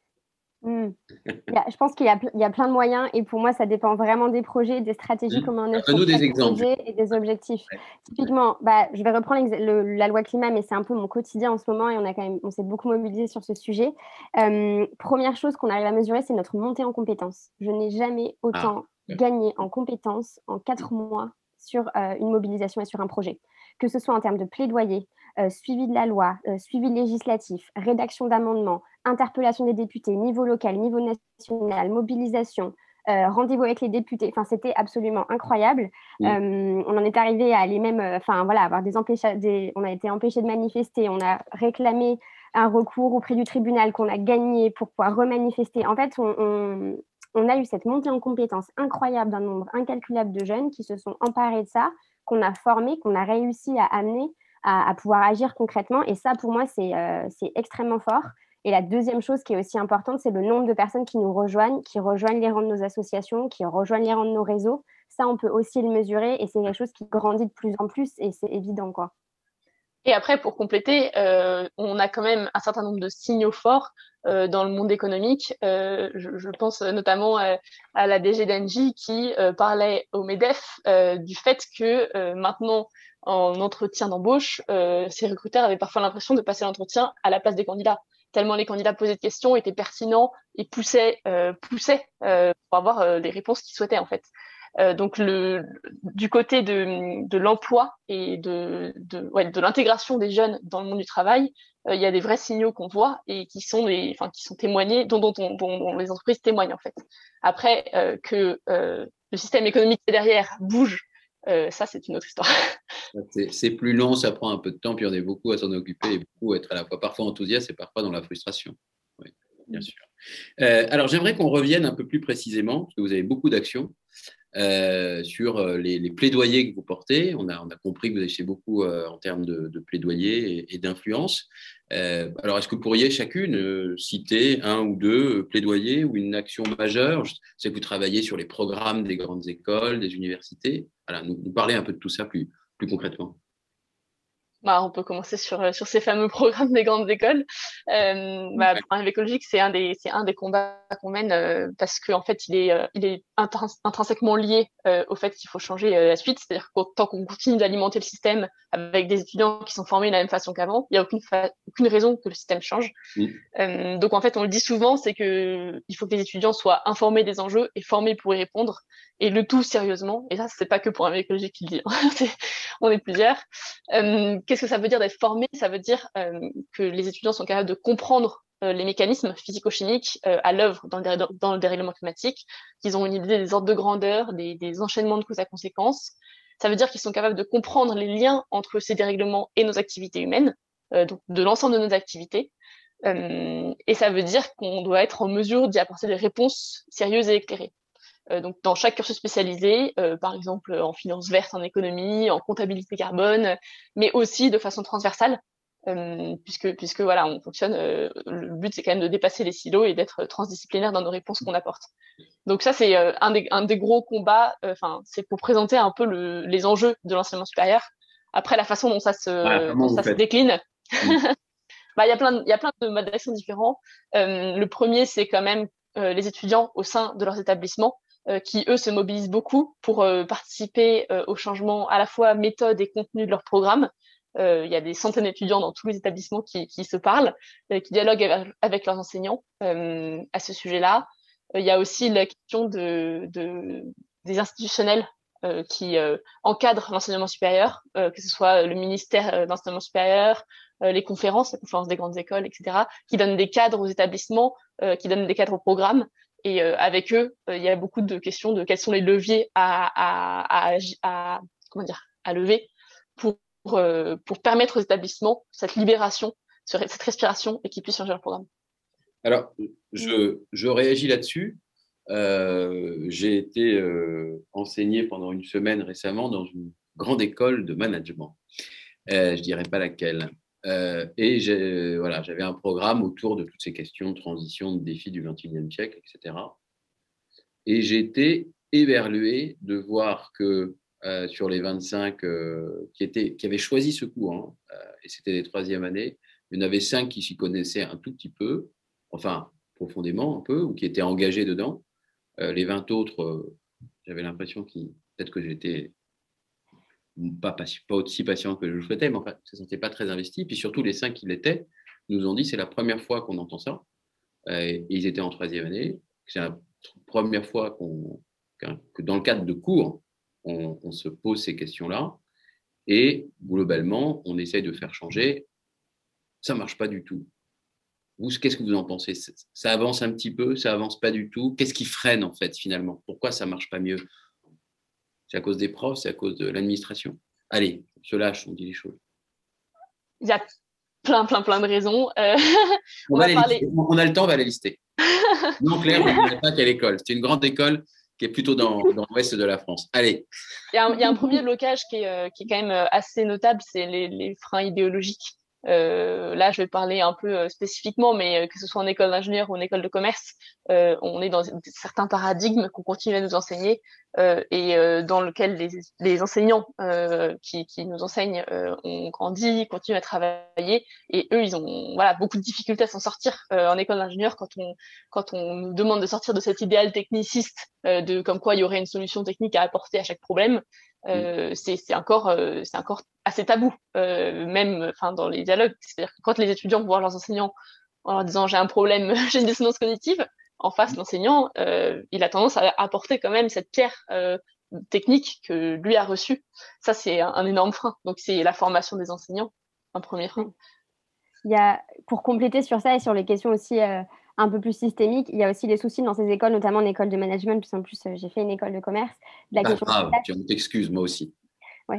hmm. Je pense qu'il y, a plein de moyens et pour moi, ça dépend vraiment des projets, des stratégies, mmh. comment on est des exemples. et des objectifs. Typiquement, bah, je vais reprendre la loi climat, mais c'est un peu mon quotidien en ce moment et on, a quand même, on s'est beaucoup mobilisé sur ce sujet. Euh, première chose qu'on arrive à mesurer, c'est notre montée en compétences. Je n'ai jamais ah, autant gagné en compétences en quatre mois sur euh, une mobilisation et sur un projet, que ce soit en termes de plaidoyer, suivi de la loi, euh, suivi législatif, rédaction d'amendements, interpellation des députés, niveau local, niveau national, mobilisation, rendez-vous avec les députés. Enfin, c'était absolument incroyable. on en est arrivé à aller même, enfin voilà, avoir des empêchages. On a été empêché de manifester. On a réclamé un recours auprès du tribunal qu'on a gagné pour pouvoir remanifester. En fait, on, on a eu cette montée en compétences incroyable d'un nombre incalculable de jeunes qui se sont emparés de ça, qu'on a formé, qu'on a réussi à amener à, pouvoir agir concrètement. Et ça, pour moi, euh, c'est extrêmement fort. Et la deuxième chose qui est aussi importante, c'est le nombre de personnes qui nous rejoignent, qui rejoignent les rangs de nos associations, qui rejoignent les rangs de nos réseaux. Ça, on peut aussi le mesurer et c'est quelque chose qui grandit de plus en plus et c'est évident, quoi. Et après, pour compléter, euh, on a quand même un certain nombre de signaux forts euh, dans le monde économique. Euh, je, pense notamment à, la DG d'Engie qui euh, parlait au MEDEF euh, du fait que maintenant, en entretien d'embauche, ces recruteurs avaient parfois l'impression de passer l'entretien à la place des candidats tellement les candidats posaient de questions, étaient pertinents et poussaient, poussaient pour avoir les réponses qu'ils souhaitaient en fait. Euh, donc le, du côté de, de l'emploi et de, de, ouais, de l'intégration des jeunes dans le monde du travail, euh, il y a des vrais signaux qu'on voit et qui sont des, enfin qui sont témoignés, dont, dont, dont, dont les entreprises témoignent en fait. Après euh, que le système économique derrière bouge, ça c'est une autre histoire. C'est plus long, ça prend un peu de temps, puis on est beaucoup à s'en occuper et beaucoup à être à la fois parfois enthousiaste et parfois dans la frustration. Oui, bien mm. sûr. alors j'aimerais qu'on revienne un peu plus précisément, parce que vous avez beaucoup d'actions. Euh, sur euh, les, plaidoyers que vous portez. On a, on a compris que vous agissez beaucoup euh, en termes de, de plaidoyer et, d'influence. alors, est-ce que vous pourriez chacune citer un ou deux plaidoyers ou une action majeure? Je sais que vous travaillez sur les programmes des grandes écoles, des universités. Voilà, nous, nous parler un peu de tout ça plus, plus concrètement. Bah, on peut commencer sur, euh, sur ces fameux programmes des grandes écoles. Euh, bah, pour écologique, c'est un des c'est un des combats qu'on mène euh, parce qu'en en fait, il est euh, il est intrinsèquement lié au fait qu'il faut changer la suite. C'est-à-dire que tant qu'on continue d'alimenter le système avec des étudiants qui sont formés de la même façon qu'avant, il n'y a aucune aucune raison que le système change. donc en fait, on le dit souvent, c'est que il faut que les étudiants soient informés des enjeux et formés pour y répondre et le tout sérieusement. Et ça, c'est pas que pour un écologique qui le dit. Hein. on est plusieurs. Qu'est-ce que ça veut dire d'être formé? Ça veut dire euh, que les étudiants sont capables de comprendre euh, les mécanismes physico-chimiques euh, à l'œuvre dans, le dérèglement climatique, qu'ils ont une idée des ordres de grandeur, des, enchaînements de causes à conséquences. Ça veut dire qu'ils sont capables de comprendre les liens entre ces dérèglements et nos activités humaines, donc de l'ensemble de nos activités. et ça veut dire qu'on doit être en mesure d'y apporter des réponses sérieuses et éclairées. Euh, donc dans chaque cursus spécialisé, euh, par exemple en finance verte, en économie, en comptabilité carbone, mais aussi de façon transversale, euh, puisque puisque voilà, on fonctionne. le but c'est quand même de dépasser les silos et d'être transdisciplinaire dans nos réponses qu'on apporte. Donc ça c'est un des un des gros combats. Enfin c'est pour présenter un peu le, les enjeux de l'enseignement supérieur. Après la façon dont ça se dont ça se décline. bah il y a plein il y a plein de modes d'action différents. le premier c'est quand même les étudiants au sein de leurs établissements euh, qui eux se mobilisent beaucoup pour euh, participer euh, au changement à la fois méthode et contenu de leur programme. il y a des centaines d'étudiants dans tous les établissements qui, qui se parlent, qui dialoguent avec, leurs enseignants à ce sujet-là. il y a aussi la question de, de des institutionnels qui encadrent l'enseignement supérieur, que ce soit le ministère d'enseignement supérieur, les conférences, la conférence des grandes écoles, etc., qui donnent des cadres aux établissements, qui donnent des cadres au programme, et euh, avec eux, euh, il y a beaucoup de questions de quels sont les leviers à, à, à, comment dire, à lever pour, euh, pour permettre aux établissements cette libération cette respiration et qu'ils puissent changer leur programme. Alors, je, je réagis là-dessus. J'ai été enseigné pendant une semaine récemment dans une grande école de management. Je dirais pas laquelle. Euh, et voilà, j'avais un programme autour de toutes ces questions de transition, de défis du 21e siècle, etc. Et été éberlué de voir que euh, sur les 25 euh, qui, avaient choisi ce cours, hein, euh, et c'était les troisième années, il y en avait cinq qui s'y connaissaient un tout petit peu, enfin profondément un peu, ou qui étaient engagés dedans. les 20 autres, j'avais l'impression qu'ils, peut-être que j'étais pas, aussi patient que je le souhaitais, mais enfin, ne se sentaient pas très investis. Puis surtout, les cinq qui l'étaient nous ont dit c'est la première fois qu'on entend ça. et ils étaient en troisième année. C'est la première fois qu'on, que dans le cadre de cours, on, se pose ces questions-là et globalement, on essaye de faire changer. Ça ne marche pas du tout. Qu'est-ce que vous en pensez? Ça avance un petit peu, ça avance pas du tout. Qu'est-ce qui freine en fait finalement? Pourquoi ça marche pas mieux? C'est à cause des profs, c'est à cause de l'administration. Allez, on se lâche, on dit les choses. Il y a plein, plein, plein de raisons. Euh, on, a le temps, on va les lister. non, Claire, on ne pas quelle école. C'est une grande école qui est plutôt dans, l'ouest de la France. Allez. Il y, a un, premier blocage qui est, euh, qui est, quand même euh, assez notable, c'est les, les, freins idéologiques. Euh, là, je vais parler un peu euh, spécifiquement, mais que ce soit en école d'ingénieur ou en école de commerce, euh, on est dans certains paradigmes qu'on continue à nous enseigner euh, et dans lequel les, les enseignants qui, qui, nous enseignent ont grandi, continuent à travailler, et eux, ils ont voilà beaucoup de difficultés à s'en sortir en école d'ingénieur quand on quand on nous demande de sortir de cet idéal techniciste de comme quoi il y aurait une solution technique à apporter à chaque problème. Euh, c'est encore euh, c'est encore assez tabou euh, même enfin dans les dialogues. C'est-à-dire que quand les étudiants vont voir leurs enseignants en leur disant j'ai un problème j'ai une dissonance cognitive en face l'enseignant il a tendance à apporter quand même cette pierre technique que lui a reçue. Ça c'est un, un, énorme frein. Donc c'est la formation des enseignants un premier frein. Il y a pour compléter sur ça et sur les questions aussi un peu plus systémique. Il y a aussi des soucis dans ces écoles, notamment en école de management, puisqu'en plus, euh, j'ai fait une école de commerce. La ah, question grave, tu t'excuses, moi aussi. Oui.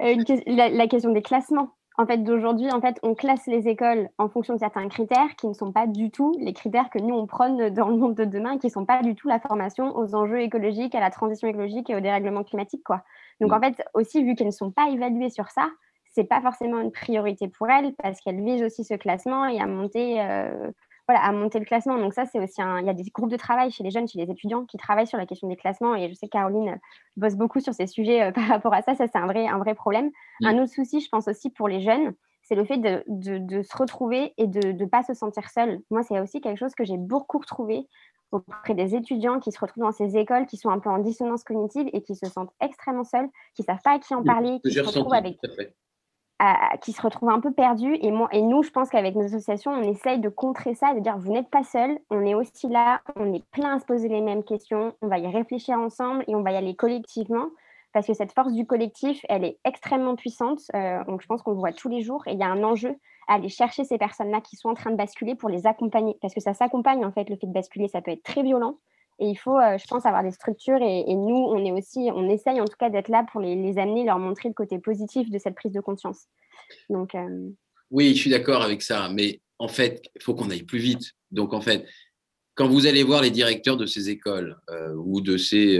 Euh, la, question des classements. En fait, d'aujourd'hui, en fait, on classe les écoles en fonction de certains critères qui ne sont pas du tout les critères que nous, on prône dans le monde de demain, qui ne sont pas du tout la formation aux enjeux écologiques, à la transition écologique et au dérèglement climatique. Quoi. Donc, mm. en fait, aussi, vu qu'elles ne sont pas évaluées sur ça, c'est pas forcément une priorité pour elles parce qu'elles visent aussi ce classement et à monter euh, voilà, à monter le classement. Donc ça, c'est aussi un... Il y a des groupes de travail chez les jeunes, chez les étudiants qui travaillent sur la question des classements. Et je sais que Caroline euh, bosse beaucoup sur ces sujets euh, par rapport à ça. Ça, c'est un vrai, un vrai problème. Un autre souci, je pense aussi pour les jeunes, c'est le fait de, de, se retrouver et de ne pas se sentir seul. Moi, c'est aussi quelque chose que j'ai beaucoup retrouvé auprès des étudiants qui se retrouvent dans ces écoles, qui sont un peu en dissonance cognitive et qui se sentent extrêmement seuls, qui ne savent pas à qui en parler, qui se retrouvent avec qui se retrouvent un peu perdus. Et, moi, et nous, je pense qu'avec nos associations, on essaye de contrer ça, de dire vous n'êtes pas seul, on est aussi là, on est plein à se poser les mêmes questions, on va y réfléchir ensemble et on va y aller collectivement. Parce que cette force du collectif, elle est extrêmement puissante. Euh, donc, je pense qu'on le voit tous les jours. Et il y a un enjeu à aller chercher ces personnes-là qui sont en train de basculer pour les accompagner. Parce que ça s'accompagne, en fait, le fait de basculer, ça peut être très violent. Et il faut, euh, je pense, avoir des structures. Et, nous, on est aussi, on essaye en tout cas d'être là pour les, amener, leur montrer le côté positif de cette prise de conscience. Donc, euh, Oui, je suis d'accord avec ça. Mais en fait, il faut qu'on aille plus vite. Donc, en fait, quand vous allez voir les directeurs de ces écoles euh, ou de ces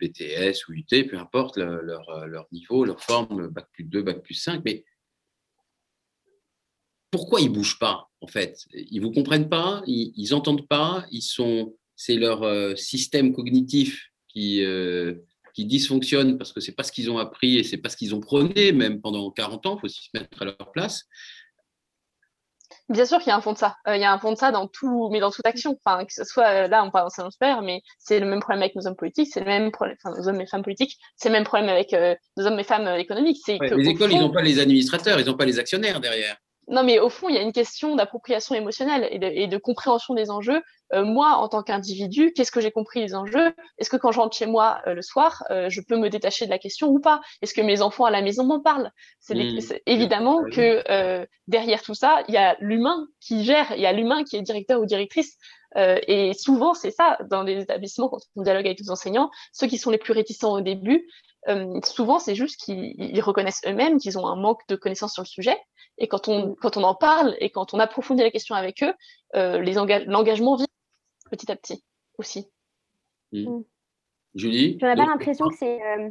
BTS ou UT, peu importe leur, leur, niveau, leur forme, Bac plus 2, Bac plus 5, mais pourquoi ils ne bougent pas, en fait? Ils ne vous comprennent pas, ils n'entendent pas, ils sont c'est leur euh, système cognitif qui, euh, qui dysfonctionne parce que c'est pas ce qu'ils ont appris et c'est pas ce qu'ils ont prôné, même pendant 40 ans, il faut se mettre à leur place. Bien sûr qu'il y a un fond de ça. Euh, il y a un fond de ça dans tout, mais dans toute action. Enfin, que ce soit là, on parle d'enseignement supérieur, mais c'est le même problème avec nos hommes politiques, c'est le même problème, enfin, nos hommes et femmes politiques, c'est le même problème avec nos hommes et femmes économiques. C'est les écoles, ils n'ont pas les administrateurs, ils n'ont pas les actionnaires derrière. Non, mais au fond, il y a une question d'appropriation émotionnelle et de, et de, compréhension des enjeux. Euh, moi, en tant qu'individu, qu'est-ce que j'ai compris des enjeux? Est-ce que quand je rentre chez moi euh, le soir, euh, je peux me détacher de la question ou pas? Est-ce que mes enfants à la maison m'en parlent? C'est mmh. évidemment que derrière tout ça, il y a l'humain qui gère, il y a l'humain qui est directeur ou directrice. et souvent, c'est ça dans les établissements quand on dialogue avec les enseignants. Ceux qui sont les plus réticents au début, euh, souvent c'est juste qu'ils reconnaissent eux-mêmes qu'ils ont un manque de connaissances sur le sujet. Et quand on, mm. quand on en parle et quand on approfondit la question avec eux, euh, l'engagement vit petit à petit aussi. Mm. Mm. Julie J'en ai pas l'impression que c'est. Euh,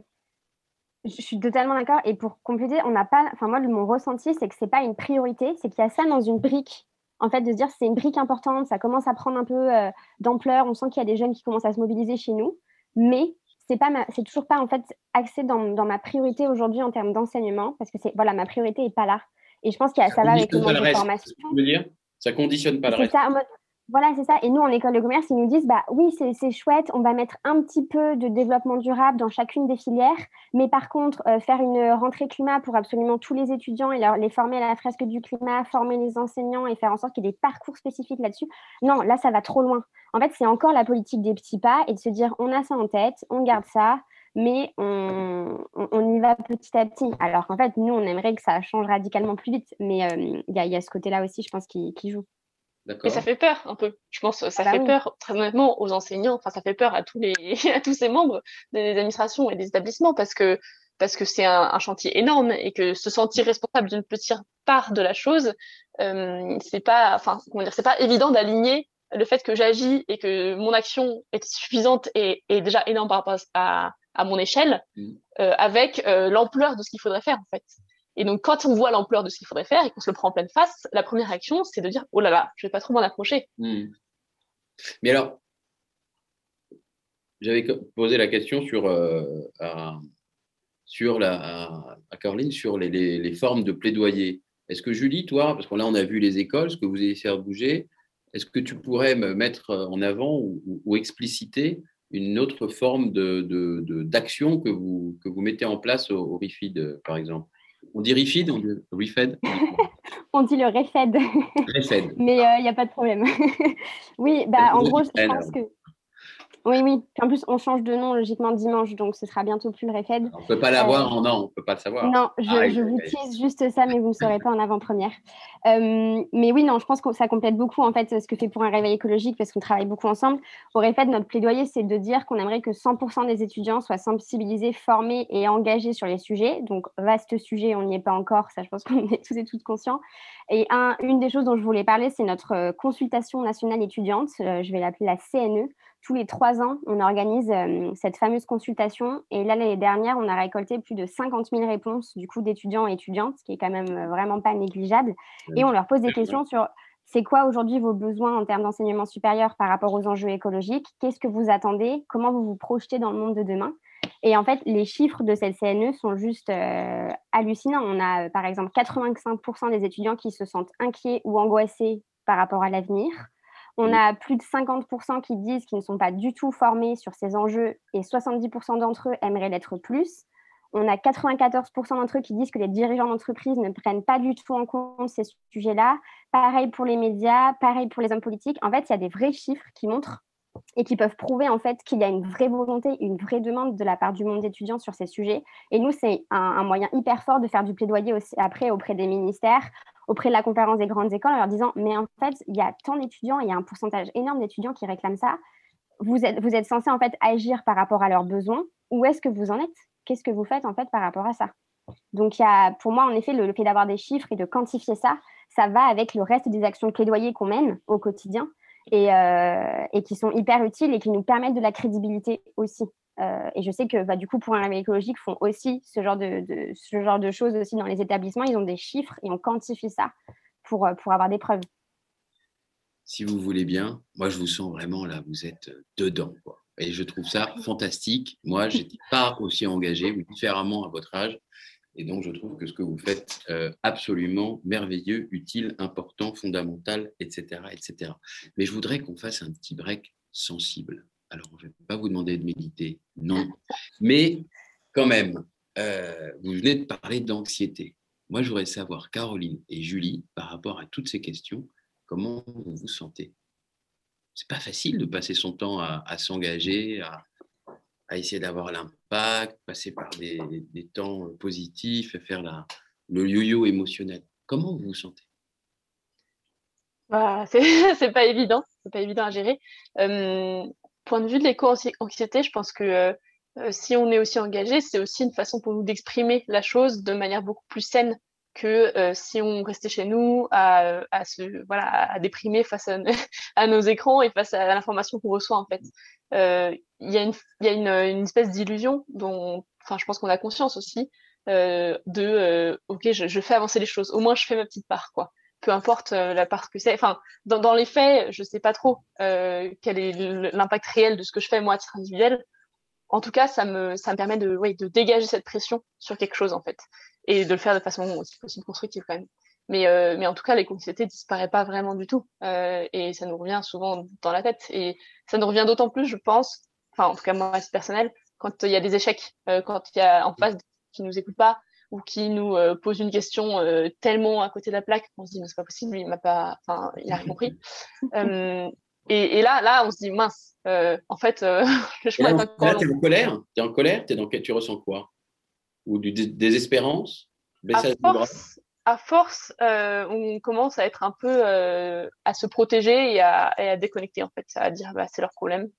je suis totalement d'accord. Et pour compléter, on n'a pas. Enfin, moi, mon ressenti, c'est que c'est pas une priorité, c'est qu'il y a ça dans une brique. En fait, de se dire c'est une brique importante, ça commence à prendre un peu euh, d'ampleur. On sent qu'il y a des jeunes qui commencent à se mobiliser chez nous, mais c'est pas c'est toujours pas en fait axé dans, dans ma priorité aujourd'hui en termes d'enseignement parce que c'est voilà ma priorité est pas là. Et je pense que ça, ça va avec le de formation. ça conditionne pas le reste. Voilà, c'est ça. Et nous, en école de commerce, ils nous disent, bah oui, c'est chouette, on va mettre un petit peu de développement durable dans chacune des filières, mais par contre, euh, faire une rentrée climat pour absolument tous les étudiants et leur, les former à la fresque du climat, former les enseignants et faire en sorte qu'il y ait des parcours spécifiques là-dessus. Non, là, ça va trop loin. En fait, c'est encore la politique des petits pas et de se dire, on a ça en tête, on garde ça, mais on, y va petit à petit. Alors qu'en fait, nous, on aimerait que ça change radicalement plus vite, mais euh, il y, a ce côté-là aussi, je pense, qui joue. Et ça fait peur un peu. Je pense que ça bah fait peur très honnêtement aux enseignants. Enfin, ça fait peur à tous les à tous ces membres des administrations et des établissements parce que parce que c'est un, chantier énorme et que se sentir responsable d'une petite part de la chose, euh, c'est pas enfin comment dire, c'est pas évident d'aligner le fait que j'agis et que mon action est suffisante et, est déjà énorme par rapport à, à mon échelle mmh. euh, avec euh, l'ampleur de ce qu'il faudrait faire en fait. Et donc, quand on voit l'ampleur de ce qu'il faudrait faire et qu'on se le prend en pleine face, la première réaction, c'est de dire, oh là là, je vais pas trop m'en approcher. Hmm. Mais alors, j'avais posé la question sur, euh, à, sur la, Caroline sur les, les, formes de plaidoyer. Est-ce que Julie, toi, parce que là, on a vu les écoles, ce que vous essayez de bouger, est-ce que tu pourrais me mettre en avant ou, expliciter une autre forme d'action de, de, que, vous, que vous mettez en place au, au RIFID, par exemple? On dit refeed, on dit refed On dit le refed. refed. Mais il euh, n'y a pas de problème. oui, bah, en gros, je pense que oui, oui. en plus, on change de nom logiquement dimanche, donc ce sera bientôt plus le REFED. On ne peut pas l'avoir euh, en an, on ne peut pas le savoir. Non, je, ah, vous tease juste ça, mais vous ne saurez pas en avant-première. Euh, mais oui, non, je pense que ça complète beaucoup en fait ce que fait pour un réveil écologique parce qu'on travaille beaucoup ensemble. Au REFED, notre plaidoyer, c'est de dire qu'on aimerait que 100% des étudiants soient sensibilisés, formés et engagés sur les sujets. Donc, vaste sujet, on n'y est pas encore, ça je pense qu'on est tous et toutes conscients. Et un, une des choses dont je voulais parler, c'est notre euh, consultation nationale étudiante, je vais l'appeler la CNE tous les trois ans, on organise euh, cette fameuse consultation. Et là, l'année dernière, on a récolté plus de 50 000 réponses du coup d'étudiants et étudiantes, ce qui est quand même euh, vraiment pas négligeable. Et on leur pose des questions sur c'est quoi aujourd'hui vos besoins en termes d'enseignement supérieur par rapport aux enjeux écologiques? Qu'est-ce que vous attendez? Comment vous vous projetez dans le monde de demain? Et en fait, les chiffres de cette CNE sont juste euh, hallucinants. On a par exemple 85% des étudiants qui se sentent inquiets ou angoissés par rapport à l'avenir. On a plus de 50% qui disent qu'ils ne sont pas du tout formés sur ces enjeux et 70% d'entre eux aimeraient l'être plus. On a 94% d'entre eux qui disent que les dirigeants d'entreprise ne prennent pas du tout en compte ces sujets-là. Pareil pour les médias, pareil pour les hommes politiques. En fait, il y a des vrais chiffres qui montrent et qui peuvent prouver en fait qu'il y a une vraie volonté, une vraie demande de la part du monde étudiant sur ces sujets. Et nous, c'est un, moyen hyper fort de faire du plaidoyer aussi après auprès des ministères, auprès de la conférence des grandes écoles en leur disant mais en fait il y a tant d'étudiants il y a un pourcentage énorme d'étudiants qui réclament ça. Vous êtes vous censé en fait agir par rapport à leurs besoins. Où est-ce que vous en êtes? Qu'est-ce que vous faites en fait par rapport à ça? Donc il y a pour moi en effet le, fait d'avoir des chiffres et de quantifier ça ça va avec le reste des actions de plaidoyer qu'on mène au quotidien et, euh, et qui sont hyper utiles et qui nous permettent de la crédibilité aussi euh, et je sais que bah, du coup, pour un réveil écologique, font aussi ce genre de, ce genre de choses aussi dans les établissements. Ils ont des chiffres et on quantifie ça pour, euh, pour avoir des preuves. Si vous voulez bien, moi je vous sens vraiment là, vous êtes dedans. Quoi. Et je trouve ça fantastique. Moi, je n'étais pas aussi engagé, ou différemment à votre âge. Et donc, je trouve que ce que vous faites, euh, absolument merveilleux, utile, important, fondamental, etc., etc. Mais je voudrais qu'on fasse un petit break sensible. Alors, je ne vais pas vous demander de méditer, non. Mais quand même, euh, vous venez de parler d'anxiété. Moi, je voudrais savoir, Caroline et Julie, par rapport à toutes ces questions, comment vous vous sentez? C'est pas facile de passer son temps à, s'engager, à, essayer d'avoir passer par des, temps positifs, faire la, le yo-yo émotionnel. Comment vous vous sentez? Bah, c'est pas évident, c'est pas évident à gérer. Euh, point de vue de l'éco-anxiété, je pense que euh, si on est aussi engagé, c'est aussi une façon pour nous d'exprimer la chose de manière beaucoup plus saine que euh, si on restait chez nous à, à, se, voilà, à déprimer face à, à nos écrans et face à l'information qu'on reçoit en fait. Euh, il y a, une, y a une, espèce d'illusion dont enfin, je pense qu'on a conscience aussi euh, de euh, ok je, fais avancer les choses. Au moins je fais ma petite part quoi. Peu importe la part que c'est. Enfin dans, dans les faits je sais pas trop quel est l'impact réel de ce que je fais moi à titre individuel. En tout cas ça me ça me permet de ouais, de dégager cette pression sur quelque chose en fait. Et de le faire de façon aussi possible constructive quand même. Mais, euh, mais en tout cas, l'éco-anxiété disparaît pas vraiment du tout. Euh, et ça nous revient souvent dans la tête. Et ça nous revient d'autant plus, je pense, enfin, en tout cas, moi, c'est personnel, quand il y a des échecs, euh, quand il y a en face qui nous écoute pas ou qui nous euh, pose une question euh, tellement à côté de la plaque qu'on se dit, mais c'est pas possible, il m'a pas, enfin, il a rien compris. Euh, et, et, là, là, on se dit, mince, en fait, le chemin est encore Là, t'es en colère, t'es en colère, es dans, tu ressens quoi? Ou du désespérance? À force, à force euh, on commence à être un peu euh, à se protéger et à, et à, déconnecter en fait, à dire bah, c'est leur problème.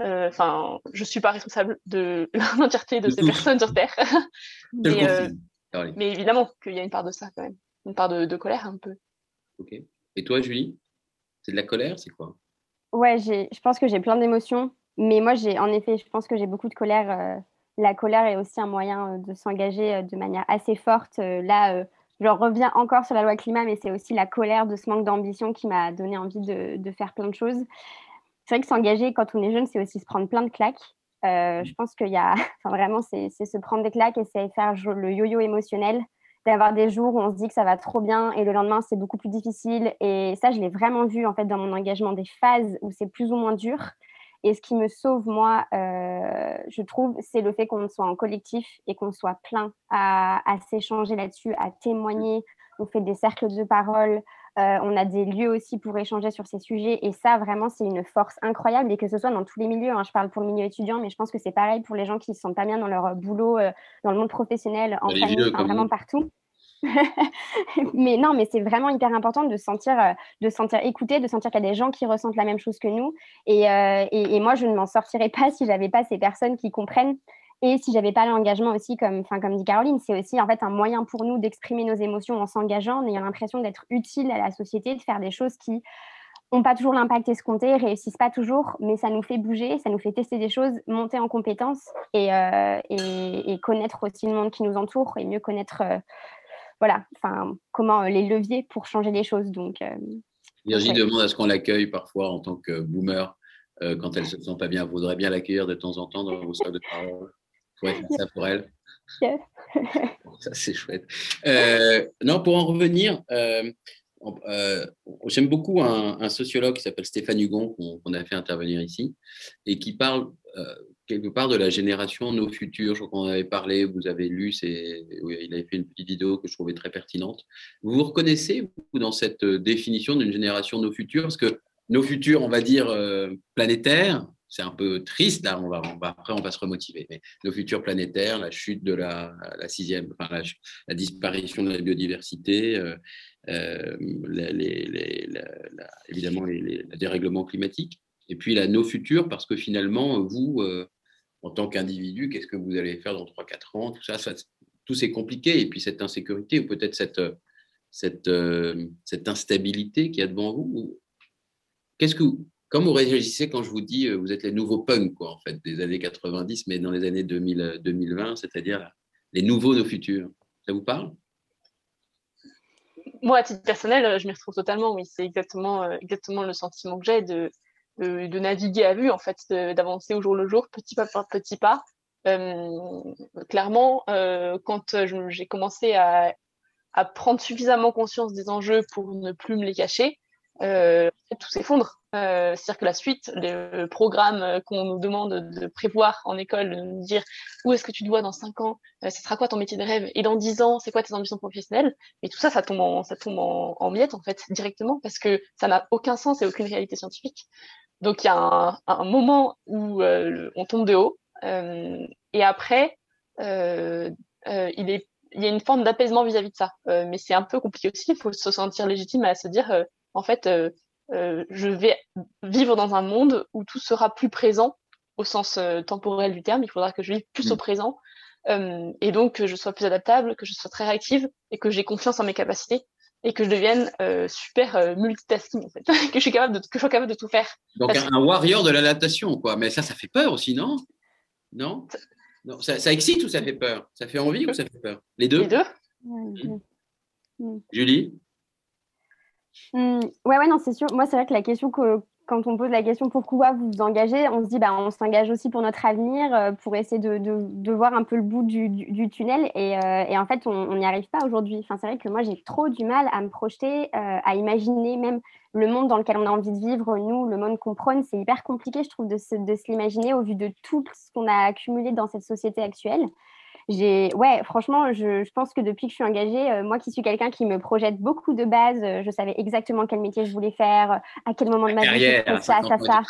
Euh, enfin, je suis pas responsable de l'entièreté de, ces personnes sur Terre, mais, euh, mais, évidemment qu'il y a une part de ça quand même, une part de, de colère un peu. Ok. Et toi, Julie, c'est de la colère, c'est quoi? Ouais, je pense que j'ai plein d'émotions, mais moi, j'ai en effet, je pense que j'ai beaucoup de colère la colère est aussi un moyen euh, de s'engager euh, de manière assez forte. Euh, là, je reviens encore sur la loi climat, mais c'est aussi la colère de ce manque d'ambition qui m'a donné envie de, faire plein de choses. C'est vrai que s'engager quand on est jeune, c'est aussi se prendre plein de claques. je pense qu'il y a, enfin vraiment, c'est se prendre des claques et c'est faire le yo-yo émotionnel, d'avoir des jours où on se dit que ça va trop bien et le lendemain c'est beaucoup plus difficile. Et ça, je l'ai vraiment vu en fait dans mon engagement, des phases où c'est plus ou moins dur. Et ce qui me sauve, moi, euh, je trouve, c'est le fait qu'on soit en collectif et qu'on soit plein à, à s'échanger là-dessus, à témoigner. On fait des cercles de parole. Euh, on a des lieux aussi pour échanger sur ces sujets. Et ça, vraiment, c'est une force incroyable. Et que ce soit dans tous les milieux. Hein. Je parle pour le milieu étudiant, mais je pense que c'est pareil pour les gens qui ne se sentent pas bien dans leur boulot, euh, dans le monde professionnel, en famille, vraiment partout. mais non, mais c'est vraiment hyper important de sentir, euh, de sentir écouté, de sentir qu'il y a des gens qui ressentent la même chose que nous. Et, euh, et, moi, je ne m'en sortirais pas si j'avais pas ces personnes qui comprennent. Et si j'avais pas l'engagement aussi, comme, comme dit Caroline, c'est aussi en fait un moyen pour nous d'exprimer nos émotions en s'engageant, en ayant l'impression d'être utile à la société, de faire des choses qui n'ont pas toujours l'impact escompté, réussissent pas toujours, mais ça nous fait bouger, ça nous fait tester des choses, monter en compétences et, euh, et connaître aussi le monde qui nous entoure et mieux connaître voilà, enfin, comment euh, les leviers pour changer les choses. Donc, euh, Virginie demande à ce qu'on l'accueille parfois en tant que boomer euh, quand elle ne se sent pas bien. Vous voudrez bien l'accueillir de temps en temps dans vos salles de parole. Ouais, ça pour elle. ça, c'est chouette. non, pour en revenir, j'aime beaucoup un, sociologue qui s'appelle Stéphane Hugon, qu'on a fait intervenir ici, et qui parle quelque part de la génération Nos Futurs. Je crois qu'on avait parlé, vous avez lu, oui, il avait fait une petite vidéo que je trouvais très pertinente. Vous vous reconnaissez vous, dans cette euh, définition d'une génération Nos Futurs? Parce que nos futurs, on va dire, euh, planétaires, c'est un peu triste, là, on va, on va, après on va se remotiver, mais nos futurs planétaires, la chute de la, la sixième, enfin, la, disparition de la biodiversité, euh, évidemment les, les, dérèglements climatiques, et puis la nos futurs, parce que finalement, vous, en tant qu'individu, qu'est-ce que vous allez faire dans 3-4 ans, tout ça, tout c'est compliqué. Et puis cette insécurité, ou peut-être cette, cette, euh, cette instabilité qu'il y a devant vous. Qu'est-ce que comment vous réagissez quand je vous dis euh, vous êtes les nouveaux punks, quoi, en fait, des années 90, mais dans les années 2000, 2020, c'est-à-dire les nouveaux, nos futurs? Ça vous parle? Moi, à titre personnel, je m'y retrouve totalement, oui. C'est exactement, euh, exactement le sentiment que j'ai de, de, naviguer à vue, en fait, d'avancer au jour le jour, petit pas par petit pas. Euh, clairement, euh, quand j'ai commencé à, prendre suffisamment conscience des enjeux pour ne plus me les cacher, euh, tout s'effondre. C'est-à-dire que la suite, le programme qu'on nous demande de prévoir en école, de nous dire où est-ce que tu te vois dans 5 ans, ce sera quoi ton métier de rêve, et dans 10 ans, c'est quoi tes ambitions professionnelles, et tout ça, ça tombe en, ça tombe en miettes, en fait, directement, parce que ça n'a aucun sens et aucune réalité scientifique. Donc il y a un, un moment où euh, on tombe de haut euh, et après euh, euh, il est il y a une forme d'apaisement vis-à-vis de ça. mais c'est un peu compliqué aussi. Il faut se sentir légitime à se dire en fait je vais vivre dans un monde où tout sera plus présent au sens temporel du terme. Il faudra que je vive plus Mm. au présent et donc que je sois plus adaptable, que je sois très réactive et que j'ai confiance en mes capacités et que je devienne super multitasking en fait, que je suis capable de que je sois capable de tout faire. Donc Parce un, un warrior de l'adaptation, quoi. Mais ça, ça fait peur aussi, non? Non? Non, ça, ça excite ou ça fait peur? Ça fait envie ou ça fait peur? Les deux? Les deux. Julie? Hmm, ouais, ouais, non, c'est sûr. Moi, c'est vrai que la question que quand on pose la question pourquoi vous vous engagez, on se dit bah on s'engage aussi pour notre avenir, euh, pour essayer de, de, de, voir un peu le bout du, du, tunnel. Et, euh, et, en fait, on n'y arrive pas aujourd'hui. Enfin, c'est vrai que moi, j'ai trop du mal à me projeter, euh, à imaginer même le monde dans lequel on a envie de vivre. Nous, le monde qu'on prône, c'est hyper compliqué, je trouve, de se, de se l'imaginer au vu de tout ce qu'on a accumulé dans cette société actuelle j'ai ouais franchement je, je, pense que depuis que je suis engagée euh, moi qui suis quelqu'un qui me projette beaucoup de base euh, je savais exactement quel métier je voulais faire euh, à quel moment de ma vie ça ça ça.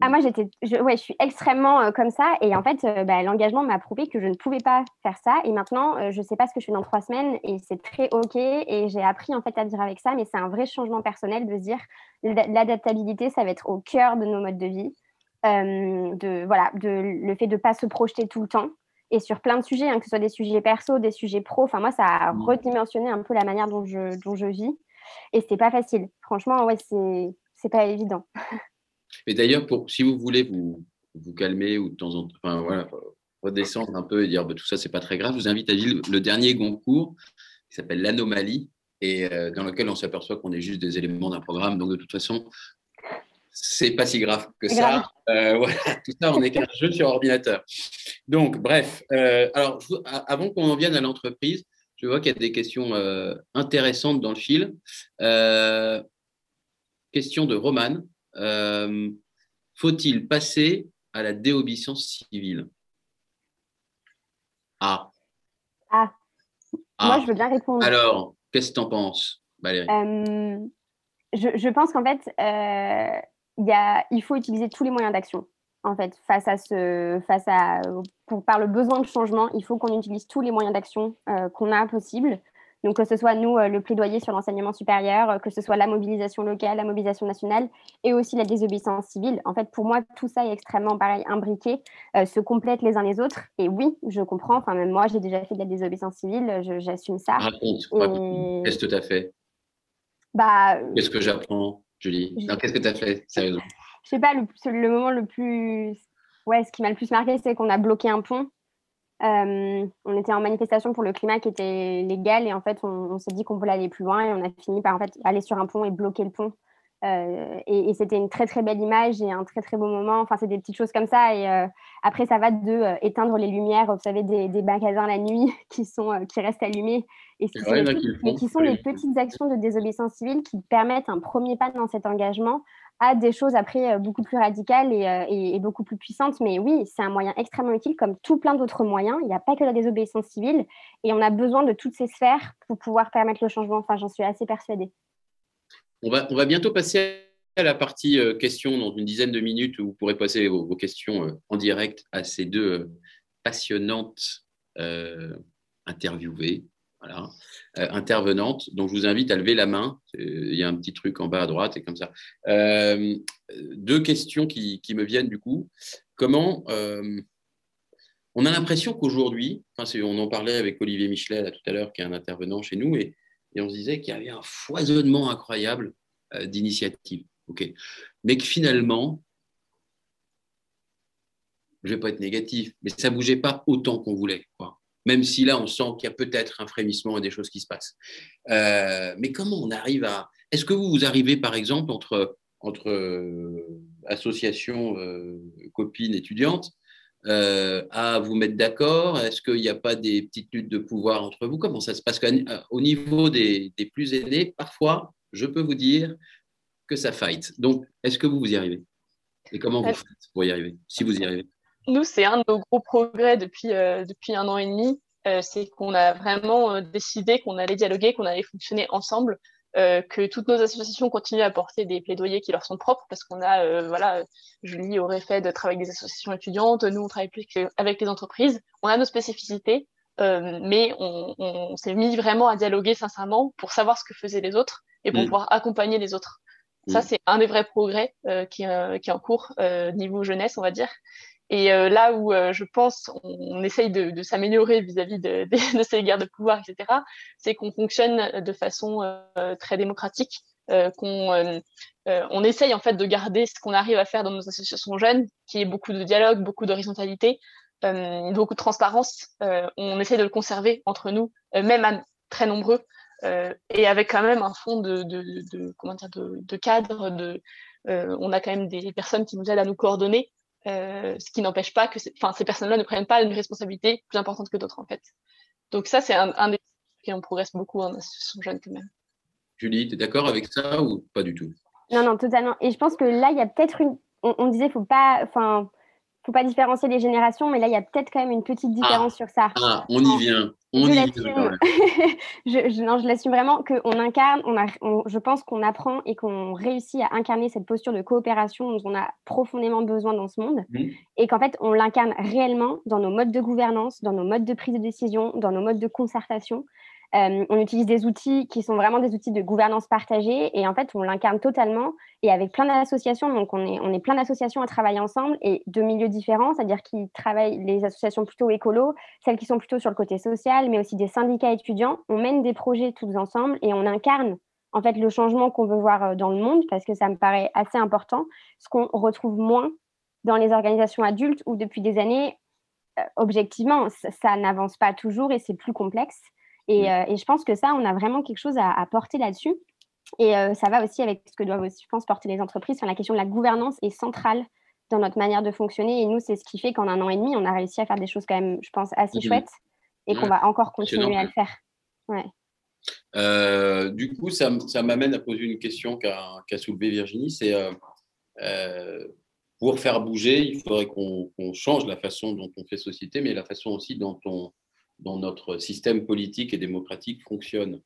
ah moi j'étais je, ouais je suis extrêmement euh, comme ça. Et en fait bah, l'engagement m'a prouvé que je ne pouvais pas faire ça. Et maintenant euh, je sais pas ce que je fais dans trois semaines et c'est très ok. Et j'ai appris en fait à vivre avec ça. Mais c'est un vrai changement personnel de se dire l'adaptabilité ça va être au cœur de nos modes de vie. De voilà de le fait de pas se projeter tout le temps et sur plein de sujets, hein, que ce soit des sujets perso, des sujets pro. Enfin, moi, ça a Mmh. redimensionné un peu la manière dont je, dont je vis. Et c'était pas facile. Franchement, ouais, c'est, c'est pas évident. Mais d'ailleurs, pour, si vous voulez vous, vous calmer ou de temps en temps, enfin, voilà, redescendre un peu et dire bah, tout ça, c'est pas très grave, je vous invite à lire le dernier Goncourt qui s'appelle L'Anomalie et euh, dans lequel on s'aperçoit qu'on est juste des éléments d'un programme. Donc, de toute façon, c'est pas si grave que ça. Euh, voilà, tout ça, on est qu'un jeu sur ordinateur. Donc, bref, euh, alors, je, avant qu'on en vienne à l'entreprise, je vois qu'il y a des questions euh, intéressantes dans le fil. Question de Romane. Euh, Faut-il passer à la déobéissance civile? Ah. Ah. Moi, je veux bien répondre. Alors, qu'est-ce que tu en penses, Valérie? Je, je pense qu'en fait, y a, il faut utiliser tous les moyens d'action. En fait, face à ce, face à, pour, par le besoin de changement, il faut qu'on utilise tous les moyens d'action euh, qu'on a possible. Donc, que ce soit nous, euh, le plaidoyer sur l'enseignement supérieur, euh, que ce soit la mobilisation locale, la mobilisation nationale et aussi la désobéissance civile. En fait, pour moi, tout ça est extrêmement pareil, imbriqué, euh, se complètent les uns les autres. Et oui, je comprends. Enfin, même moi, j'ai déjà fait de la désobéissance civile, je- j'assume ça. Raconte, Et- raconte. Qu'est-ce que tu as fait? Bah, Qu'est-ce que j'apprends, Julie Qu'est-ce que tu as fait, sérieusement? Je sais pas, le, le moment le plus. Ouais, ce qui m'a le plus marqué, c'est qu'on a bloqué un pont. Euh, on était en manifestation pour le climat qui était légal et en fait, on, on s'est dit qu'on voulait aller plus loin et on a fini par en fait aller sur un pont et bloquer le pont. Euh, et, et c'était une très très belle image et un très très beau moment. Enfin, c'est des petites choses comme ça. Et euh, après, ça va de euh, éteindre les lumières, vous savez, des, des magasins la nuit qui sont euh, qui restent allumés. Et qui sont, là, des, qu'ils le mais font. qui sont Oui. des petites actions de désobéissance civile qui permettent un premier pas dans cet engagement à des choses après beaucoup plus radicales et, et- et beaucoup plus puissantes. Mais oui, c'est un moyen extrêmement utile, comme tout plein d'autres moyens. Il n'y a pas que la désobéissance civile, et on a besoin de toutes ces sphères pour pouvoir permettre le changement. Enfin, j'en suis assez persuadée. On va, bientôt passer à la partie euh, questions dans une dizaine de minutes où vous pourrez poser vos, questions euh, en direct à ces deux euh, passionnantes interviewées, intervenantes. Donc, je vous invite à lever la main. Il y a un petit truc en bas à droite et comme ça. Deux questions qui, me viennent du coup. Comment on a l'impression qu'aujourd'hui, on en parlait avec Olivier Michelet là, tout à l'heure, qui est un intervenant chez nous, et, et on se disait qu'il y avait un foisonnement incroyable euh, d'initiatives. Mais que finalement, je ne vais pas être négatif, mais ça ne bougeait pas autant qu'on voulait. Quoi. Même si là, on sent qu'il y a peut-être un frémissement et des choses qui se passent. Euh, mais comment on arrive à. Est-ce que vous, vous arrivez, par exemple, entre, entre euh, associations, copines, étudiantes, euh, à vous mettre d'accord Est-ce qu'il n'y a pas des petites luttes de pouvoir entre vous? Comment ça se passe? Parce qu'au niveau des, des plus aînés, parfois, je peux vous dire que ça fight. Donc, est-ce que vous, vous y arrivez? Et comment vous Euh, faites pour y arriver Si vous y arrivez? Nous, c'est un de nos gros progrès depuis, euh, depuis un an et demi. Euh, c'est qu'on a vraiment euh, décidé qu'on allait dialoguer, qu'on allait fonctionner ensemble, euh, que toutes nos associations continuent à porter des plaidoyers qui leur sont propres, parce qu'on a, euh, voilà, Julie aurait fait de travailler avec des associations étudiantes, nous, on travaille plus avec les entreprises. On a nos spécificités, euh, mais on, on s'est mis vraiment à dialoguer sincèrement pour savoir ce que faisaient les autres et pour Mm. pouvoir accompagner les autres. Ça, Mm. c'est un des vrais progrès qui, qui est en cours niveau jeunesse, on va dire. Et euh, là où euh, je pense on, essaye de, de s'améliorer vis-à-vis de, de, ces guerres de pouvoir, etc., c'est qu'on fonctionne de façon euh, très démocratique, qu'on on essaye en fait de garder ce qu'on arrive à faire dans nos associations jeunes, qui est beaucoup de dialogue, beaucoup d'horizontalité, beaucoup de transparence. on essaye de le conserver entre nous, même à très nombreux, et avec quand même un fond de, de comment dire, de, cadre. De, on a quand même des personnes qui nous aident à nous coordonner euh, ce qui n'empêche pas que enfin, ces personnes-là ne prennent pas une responsabilité plus importante que d'autres, en fait. Donc ça, c'est un, un des qui on progresse beaucoup en association jeune quand même. Julie, tu es d'accord avec ça ou pas du tout? Non, non, totalement. Et je pense que là, il y a peut-être une... On, on disait, faut pas... Enfin, faut pas différencier les générations, mais là, il y a peut-être quand même une petite différence sur ça. Ah, on y vient. On je y vient. je, je, non, je l'assume vraiment qu'on incarne, on a, je pense qu'on apprend et qu'on réussit à incarner cette posture de coopération dont on a profondément besoin dans ce monde Mmh. et qu'en fait, on l'incarne réellement dans nos modes de gouvernance, dans nos modes de prise de décision, dans nos modes de concertation. Euh, on utilise des outils qui sont vraiment des outils de gouvernance partagée et en fait, on l'incarne totalement et avec plein d'associations. Donc, on est, on est plein d'associations à travailler ensemble et de milieux différents, c'est-à-dire qui travaillent les associations plutôt écolo, celles qui sont plutôt sur le côté social, mais aussi des syndicats étudiants. On mène des projets tous ensemble et on incarne en fait le changement qu'on veut voir euh, dans le monde parce que ça me paraît assez important, ce qu'on retrouve moins dans les organisations adultes où depuis des années, euh, objectivement, ça, ça n'avance pas toujours et c'est plus complexe. Et, euh, et, je pense que ça, on a vraiment quelque chose à, à porter là-dessus. Et euh, ça va aussi avec ce que doivent aussi, je pense, porter les entreprises. Enfin, la question de la gouvernance est centrale dans notre manière de fonctionner. Et nous, c'est ce qui fait qu'en un an et demi, on a réussi à faire des choses quand même, je pense, assez chouettes et qu'on va encore continuer à le faire. Ouais. Euh, du coup, ça, m'amène à poser une question qu'a soulevée Virginie. C'est euh, pour faire bouger, il faudrait qu'on qu'on change la façon dont on fait société, mais la façon aussi dont, on, dont notre système politique et démocratique fonctionne.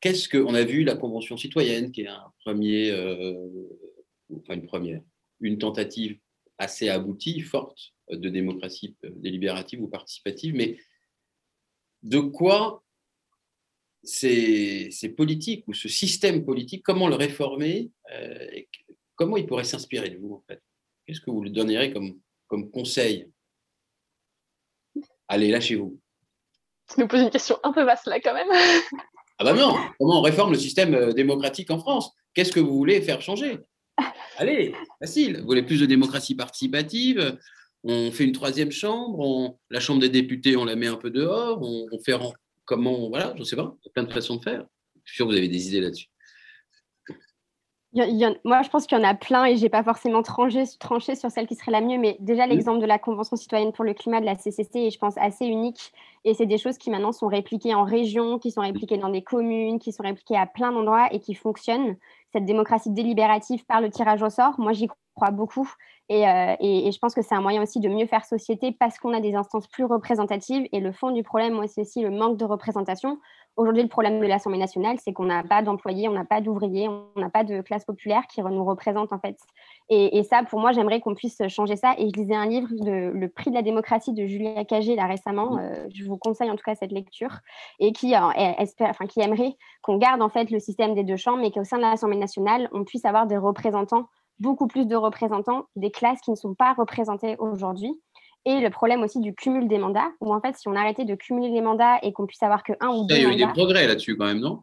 Qu'est-ce que on a vu la Convention citoyenne, qui est un premier, euh, enfin une première, une tentative assez aboutie, forte de démocratie euh, délibérative ou participative, mais de quoi ces, ces politiques ou ce système politique, comment le réformer euh, Comment il pourrait s'inspirer de vous, en fait? Qu'est-ce que vous lui donneriez comme, comme conseil? Allez, lâchez-vous. Tu nous poses une question un peu vaste là quand même. Ah bah non Comment on réforme le système euh, démocratique en France? Qu'est-ce que vous voulez faire changer? Allez, facile. Vous voulez plus de démocratie participative? On fait une troisième chambre on- La chambre des députés, on la met un peu dehors On, on fait comment Voilà, je ne sais pas. Il y a plein de façons de faire. Je suis sûr que vous avez des idées là-dessus. Il y en- il y en- moi, je pense qu'il y en a plein et j'ai pas forcément tranché, tranché sur celle qui serait la mieux, mais déjà l'exemple de la Convention citoyenne pour le climat de la CCC est, je pense, assez unique. Et c'est des choses qui maintenant sont répliquées en région, qui sont répliquées dans des communes, qui sont répliquées à plein d'endroits et qui fonctionnent. Cette démocratie délibérative par le tirage au sort, moi, j'y crois beaucoup. Et, euh, et- et je pense que c'est un moyen aussi de mieux faire société parce qu'on a des instances plus représentatives. Et le fond du problème, moi, c'est aussi le manque de représentation. Aujourd'hui, le problème de l'Assemblée nationale, c'est qu'on n'a pas d'employés, on n'a pas d'ouvriers, on n'a pas de classe populaire qui nous représente en fait. Et, et ça, pour moi, j'aimerais qu'on puisse changer ça. Et je lisais un livre, de, Le prix de la démocratie de Julia Cagé, là récemment. Euh, je vous conseille en tout cas cette lecture. Et qui, euh, espère, enfin, qui aimerait qu'on garde en fait le système des deux chambres, mais qu'au sein de l'Assemblée nationale, on puisse avoir des représentants, beaucoup plus de représentants des classes qui ne sont pas représentées aujourd'hui. Et le problème aussi du cumul des mandats, où en fait, si on arrêtait de cumuler les mandats et qu'on puisse avoir que un ou deux il y a eu des progrès là-dessus quand même, non?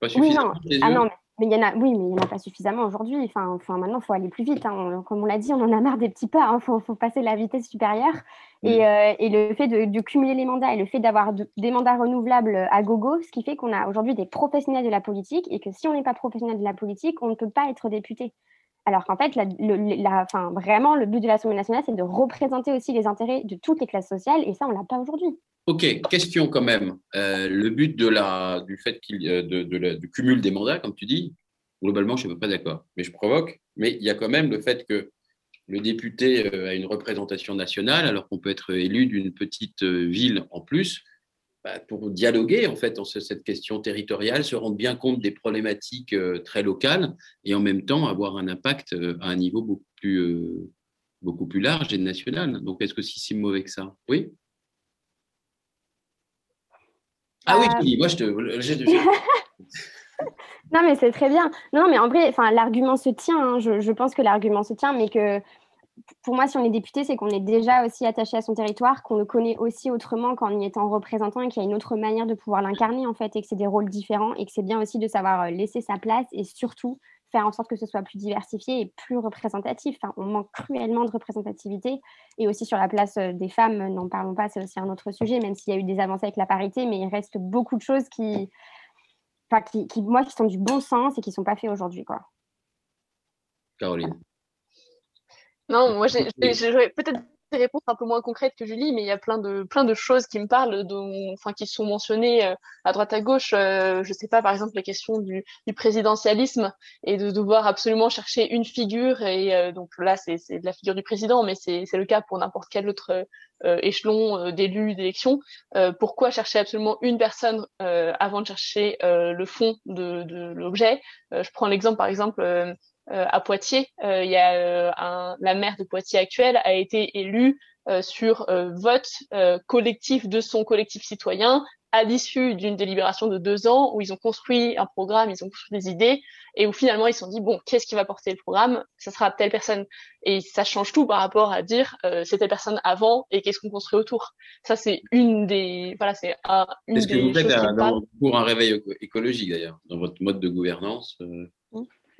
Pas Oui, suffisamment. non. à tes Ah non, mais, mais il y en a, oui, mais il n'y en a pas suffisamment aujourd'hui. Enfin, enfin, maintenant, il faut aller plus vite. hein. Comme on l'a dit, on en a marre des petits pas. Il faut, faut passer la vitesse supérieure. Et, euh, et le fait de, de cumuler les mandats et le fait d'avoir de- des mandats renouvelables à gogo, ce qui fait qu'on a aujourd'hui des professionnels de la politique et que si on n'est pas professionnel de la politique, on ne peut pas être député. Alors qu'en fait, vraiment, le but de l'Assemblée nationale, c'est de représenter aussi les intérêts de toutes les classes sociales. Et ça, on ne l'a pas aujourd'hui. Ok, question quand même. Euh, le but de la, du fait qu'il euh, de, de la- du cumul des mandats, comme tu dis, globalement, je ne suis pas d'accord. Mais je provoque. Mais il y a quand même le fait que le député euh, a une représentation nationale, alors qu'on peut être élu d'une petite ville en plus, bah, pour dialoguer en fait en ce- cette question territoriale, se rendre bien compte des problématiques euh, très locales et en même temps avoir un impact euh, à un niveau beaucoup plus, euh, beaucoup plus large et national. Donc, est-ce que si c'est mauvais que ça? Oui? Ah oui, moi je te. Non, mais c'est très bien. Non, mais en vrai, l'argument se tient. hein. Je pense que l'argument se tient, mais que pour moi, si on est député, c'est qu'on est déjà aussi attaché à son territoire, qu'on le connaît aussi autrement qu'en y étant représentant et qu'il y a une autre manière de pouvoir l'incarner en fait, et que c'est des rôles différents et que c'est bien aussi de savoir laisser sa place et surtout faire en sorte que ce soit plus diversifié et plus représentatif. Enfin, on manque cruellement de représentativité. Et aussi sur la place des femmes, n'en parlons pas, c'est aussi un autre sujet, même s'il y a eu des avancées avec la parité, mais il reste beaucoup de choses qui, enfin, qui, qui moi, qui sont du bon sens et qui ne sont pas faites aujourd'hui. Caroline. Non, moi, j'aurais peut-être des réponses un peu moins concrètes que Julie, mais il y a plein de, plein de choses qui me parlent, dont, enfin, qui sont mentionnées euh, à droite à gauche. Euh, je sais pas, par exemple, la question du, du présidentialisme et de devoir absolument chercher une figure. Et euh, donc là, c'est la figure du président, mais c'est le cas pour n'importe quel autre échelon d'élus, d'élections. pourquoi chercher absolument une personne avant de chercher le fond de, de l'objet? Je prends l'exemple, par exemple euh, à Poitiers, euh, il y a euh, un, la maire de Poitiers actuelle a été élue sur vote collectif de son collectif citoyen à l'issue d'une délibération de deux ans où ils ont construit un programme, ils ont construit des idées et où finalement ils se sont dit bon qu'est-ce qui va porter le programme? Ça sera telle personne et ça change tout par rapport à dire euh, c'est telle personne avant et qu'est-ce qu'on construit autour? Ça c'est une des voilà c'est un, une ce que vous faites pour un réveil écologique d'ailleurs dans votre mode de gouvernance.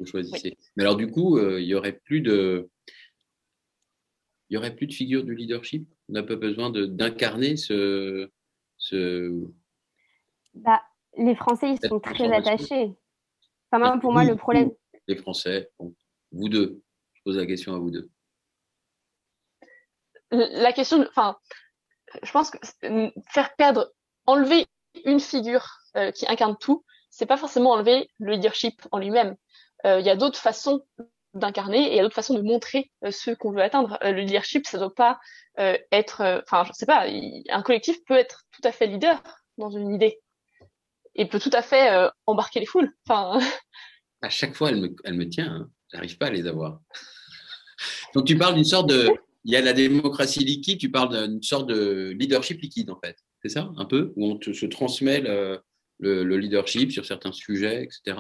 Choisissez. Mais alors, du coup, euh, il y aurait plus de. Il y aurait plus de figure du leadership? On n'a pas besoin d'incarner ce, ce. Bah, les Français, ils sont très attachés. Enfin, pour moi, le problème. Les Français, vous deux, je pose la question à vous deux. La question, enfin, je pense que faire perdre, enlever une figure euh, qui incarne tout, c'est pas forcément enlever le leadership en lui-même. Euh, il y a d'autres façons d'incarner et il y a d'autres façons de montrer euh, ce qu'on veut atteindre. Euh, le leadership, ça doit pas être, enfin, je sais pas, un collectif peut être tout à fait leader dans une idée et peut tout à fait embarquer les foules. Enfin. À chaque fois, elle me, elle me tient. Hein. J'arrive pas à les avoir. Donc tu parles d'une sorte de, il y a la démocratie liquide. Tu parles d'une sorte de leadership liquide en fait. C'est ça, un peu, où on se transmet le, leadership sur certains sujets, etc.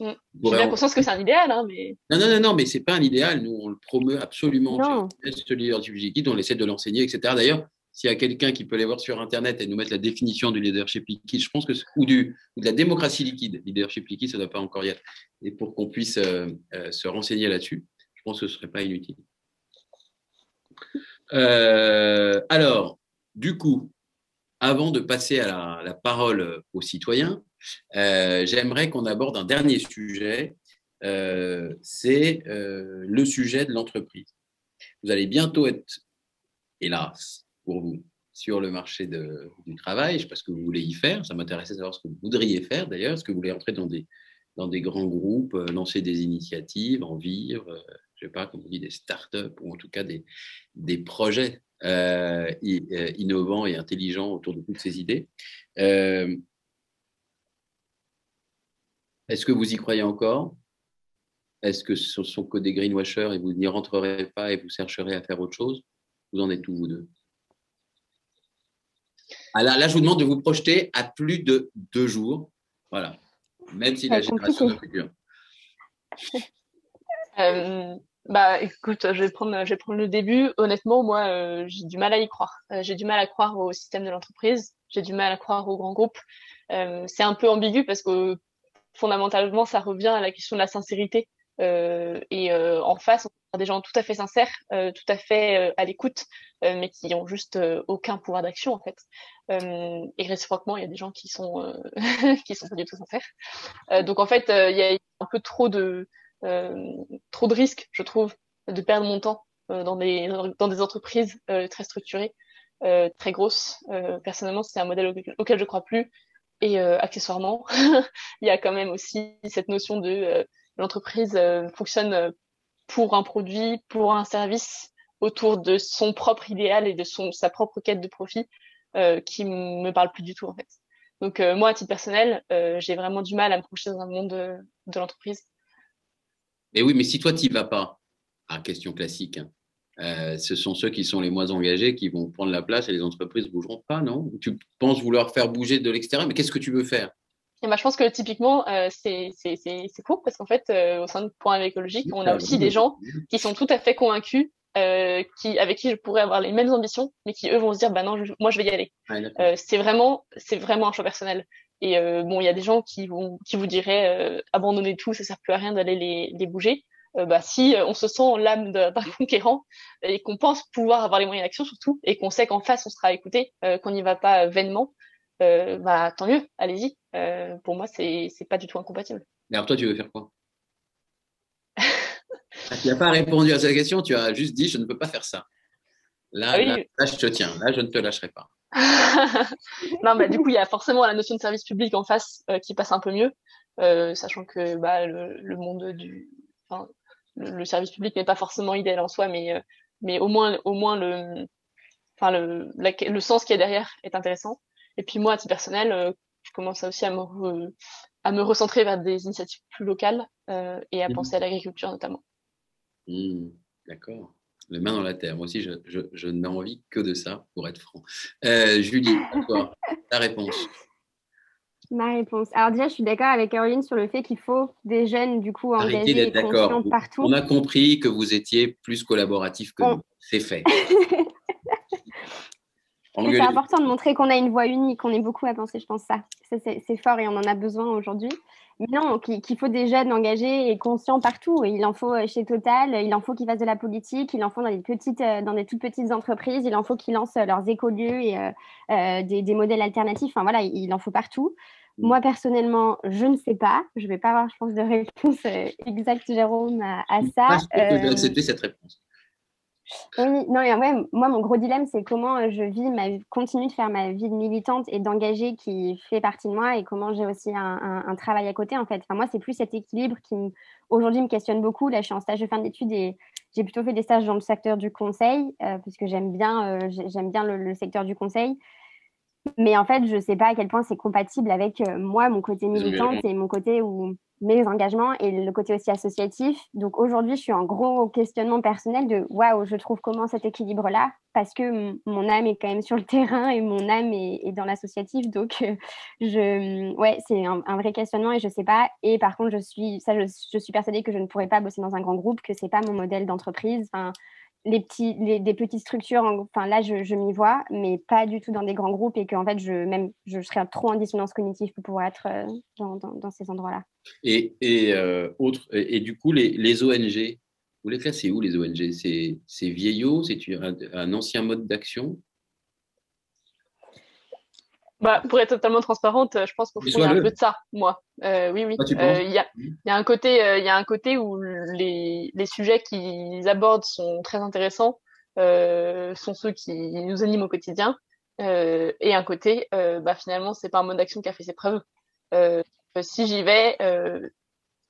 Mm. J'ai bien conscience que c'est un idéal, hein, mais. Non, non, non, non, mais c'est pas un idéal. Nous, on le promeut absolument. Ce leadership liquide, on essaie de l'enseigner, etc. D'ailleurs, s'il y a quelqu'un qui peut aller voir sur Internet et nous mettre la définition du leadership liquide, je pense que ou, du, ou de la démocratie liquide, leadership liquide, ça ne doit pas encore y être. Et pour qu'on puisse euh, euh, se renseigner là-dessus, je pense que ce ne serait pas inutile. Euh, alors, du coup, avant de passer à la parole aux citoyens, euh, j'aimerais qu'on aborde un dernier sujet, euh, c'est euh, le sujet de l'entreprise. Vous allez bientôt être, hélas, pour vous, sur le marché du travail. Je ne sais pas ce que vous voulez y faire. Ça m'intéressait de savoir ce que vous voudriez faire d'ailleurs. Est-ce que vous voulez entrer dans des, dans des grands groupes, lancer des initiatives, en vivre, je ne sais pas, comme on dit, des startups ou en tout cas des, des projets innovants et intelligents autour de toutes ces idées. Est-ce que vous y croyez encore? Est-ce que ce sont que des greenwashers et vous n'y rentrerez pas et vous chercherez à faire autre chose? Vous en êtes tous, vous deux? Ah là, je vous demande de vous projeter à plus de deux jours. Voilà. Même si la génération est plus euh, bah, écoute, je vais prendre, je vais prendre le début. Honnêtement, moi, euh, j'ai du mal à y croire. Euh, j'ai du mal à croire au système de l'entreprise. J'ai du mal à croire aux grands groupes. c'est un peu ambigu parce que fondamentalement, ça revient à la question de la sincérité. Euh, et euh, en face, on a des gens tout à fait sincères, euh, tout à fait à l'écoute, mais qui ont juste aucun pouvoir d'action en fait. et réciproquement, il y a des gens qui sont qui sont pas du tout sincères. donc en fait, il y a un peu trop de trop de risques, je trouve, de perdre mon temps dans des dans des entreprises très structurées, très grosses. personnellement, c'est un modèle auquel je crois plus. Et euh, accessoirement, il y a quand même aussi cette notion de euh, l'entreprise euh, fonctionne pour un produit, pour un service, autour de son propre idéal et de son sa propre quête de profit, qui me parle plus du tout en fait. Donc moi, à titre personnel, j'ai vraiment du mal à me projeter dans un monde de, de l'entreprise. Et oui, mais si toi tu vas pas, à question classique, hein, euh, ce sont ceux qui sont les moins engagés qui vont prendre la place et les entreprises ne bougeront pas, non? Tu penses vouloir faire bouger de l'extérieur, mais qu'est-ce que tu veux faire? Et bah, je pense que typiquement, euh, c'est court parce qu'en fait, euh, au sein de Point écologique, on a aussi des gens qui sont tout à fait convaincus qui, avec qui je pourrais avoir les mêmes ambitions, mais qui eux vont se dire, bah non, je- moi je vais y aller. Euh, c'est vraiment, un choix personnel. Et bon, il y a des gens qui vont, qui vous diraient, abandonnez tout, ça sert plus à rien d'aller les, les bouger. Euh, bah si euh, on se sent l'âme d'un conquérant et qu'on pense pouvoir avoir les moyens d'action surtout, et qu'on sait qu'en face on sera écouté, euh, qu'on n'y va pas vainement, bah tant mieux, allez-y. Pour moi, c'est c'est pas du tout incompatible. Et alors toi, tu veux faire quoi? Ah, Tu n'as pas répondu à cette question, tu as juste dit je ne peux pas faire ça. Là, Ah oui. là, là, je te tiens, là, je ne te lâcherai pas. non, bah, du coup, il y a forcément la notion de service public en face euh, qui passe un peu mieux, euh, sachant que bah, le, le monde du, enfin, le, service public n'est pas forcément idéal en soi, mais euh, mais au moins au moins le, enfin le la- le sens qu'il y a derrière est intéressant. Et puis moi, à titre personnel, euh, je commence aussi à me re- à me recentrer vers des initiatives plus locales euh, et à Mhm. penser à l'agriculture notamment. Hmm, D'accord. Les mains dans la terre. Moi aussi, je, je, je n'ai envie que de ça, pour être franc. Euh, Julie, à toi, ta réponse. Ma réponse. Alors déjà, je suis d'accord avec Caroline sur le fait qu'il faut des jeunes du coup engagés et conscients partout. On a compris que vous étiez plus collaboratif que On- nous. C'est fait. C'est important de montrer qu'on a une voix unique, on est beaucoup à penser, je pense ça. Ça, c'est fort et on en a besoin aujourd'hui. Mais non, qu'il faut des jeunes engagés et conscients partout. Il en faut euh, chez Total, il en faut qu'ils fassent de la politique, il en faut dans des petites, euh, dans des toutes petites entreprises, il en faut qu'ils lancent euh, leurs écolieux et euh, euh, des, des modèles alternatifs. Enfin voilà, il en faut partout. Mm. Moi personnellement, je ne sais pas. Je vais pas avoir, je pense, de réponse exacte, Jérôme, à, à ça. Je peux te- accepter cette réponse. Oui, non, et ouais, moi, mon gros dilemme, c'est comment euh, je vis ma, continue de faire ma vie de militante et d'engagée qui fait partie de moi et comment j'ai aussi un, travail à côté, en fait. Enfin, moi, c'est plus cet équilibre qui, aujourd'hui, me questionne beaucoup. Là, je suis en stage de fin d'études et j'ai plutôt fait des stages dans le secteur du conseil, euh, parce que j'aime bien, euh, le secteur du conseil. Mais en fait, je ne sais pas à quel point c'est compatible avec euh, moi, mon côté militante et mon côté où mes engagements et le côté aussi associatif. Donc aujourd'hui, je suis en gros questionnement personnel de waouh, je trouve comment cet équilibre-là? Parce que mon âme est quand même sur le terrain et mon âme est, est dans l'associatif. Donc euh, je, ouais, c'est un, un vrai questionnement et je sais pas. Et par contre, je suis, ça, je, je suis persuadée que je ne pourrais pas bosser dans un grand groupe, que c'est pas mon modèle d'entreprise. Enfin, les petits, les, des petites structures, en- enfin là, je, je m'y vois, mais pas du tout dans des grands groupes et qu'en fait, je, même, je serais trop en dissonance cognitive pour pouvoir être euh, dans, dans, dans ces endroits-là. Et, et, euh, autre, et, et du coup, les, les ONG, vous les classez où les ONG C'est c'est vieillot C'est un, un ancien mode d'action? Bah, pour être totalement transparente, euh, je pense qu'au fond, il y a un peu de ça, moi. Euh, oui, oui. Ah, Euh, Il y, a, il y a un côté, euh, il y a un côté où les, les sujets qu'ils abordent sont très intéressants, euh, sont ceux qui nous animent au quotidien, euh, et un côté, bah, finalement, c'est pas un mode d'action qui a fait ses preuves. Si j'y vais,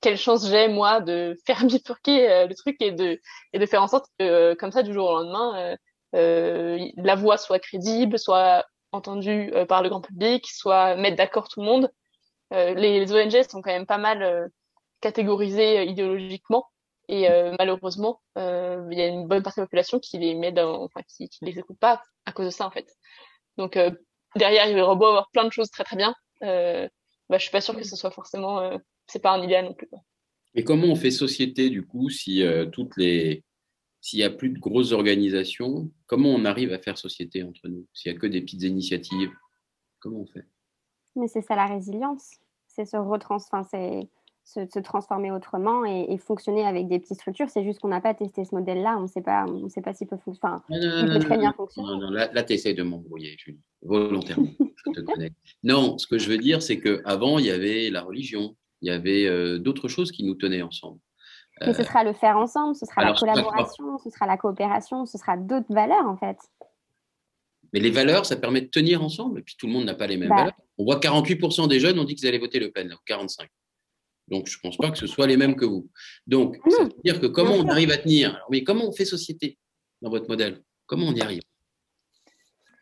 quelle chance j'ai moi de faire bifurquer le truc et de et de faire en sorte que comme ça du jour au lendemain, la voix soit crédible, soit entendu euh, par le grand public, soit mettre d'accord tout le monde. Euh, les, ONG sont quand même pas mal euh, catégorisées euh, idéologiquement et malheureusement, il y a une bonne partie de la population qui les met dans, enfin qui, les écoute pas à cause de ça en fait. Donc euh, derrière, il y aura beau avoir plein de choses très très bien, euh, bah, je suis pas sûre que ce soit forcément, c'est pas un idéal non plus. Et comment on fait société du coup si toutes les s'il n'y a plus de grosses organisations, comment on arrive à faire société entre nous? S'il n'y a que des petites initiatives, comment on fait? Mais c'est ça la résilience, c'est se, retrans enfin, c'est se, se transformer autrement et, et fonctionner avec des petites structures. C'est juste qu'on n'a pas testé ce modèle-là, on ne sait pas, on sait pas s'il peut fonctionner. Enfin, peut très non, bien non, fonctionner. non, non, là, là tu essaies de m'embrouiller, Julie, volontairement, je te connais. Non, ce que je veux dire, c'est qu'avant, il y avait la religion, il y avait euh, d'autres choses qui nous tenaient ensemble. Mais ce sera le faire ensemble, ce sera alors, la collaboration, ce sera la coopération, ce sera d'autres valeurs en fait. Mais les valeurs, ça permet de tenir ensemble, et puis tout le monde n'a pas les mêmes Bah. valeurs. On voit 48% des jeunes ont dit qu'ils allaient voter Le Pen, là, ou 45%. Donc, je ne pense pas que ce soit les mêmes que vous. Donc, Non, ça veut dire que comment on arrive à tenir? Alors, Mais comment on fait société dans votre modèle? Comment on y arrive?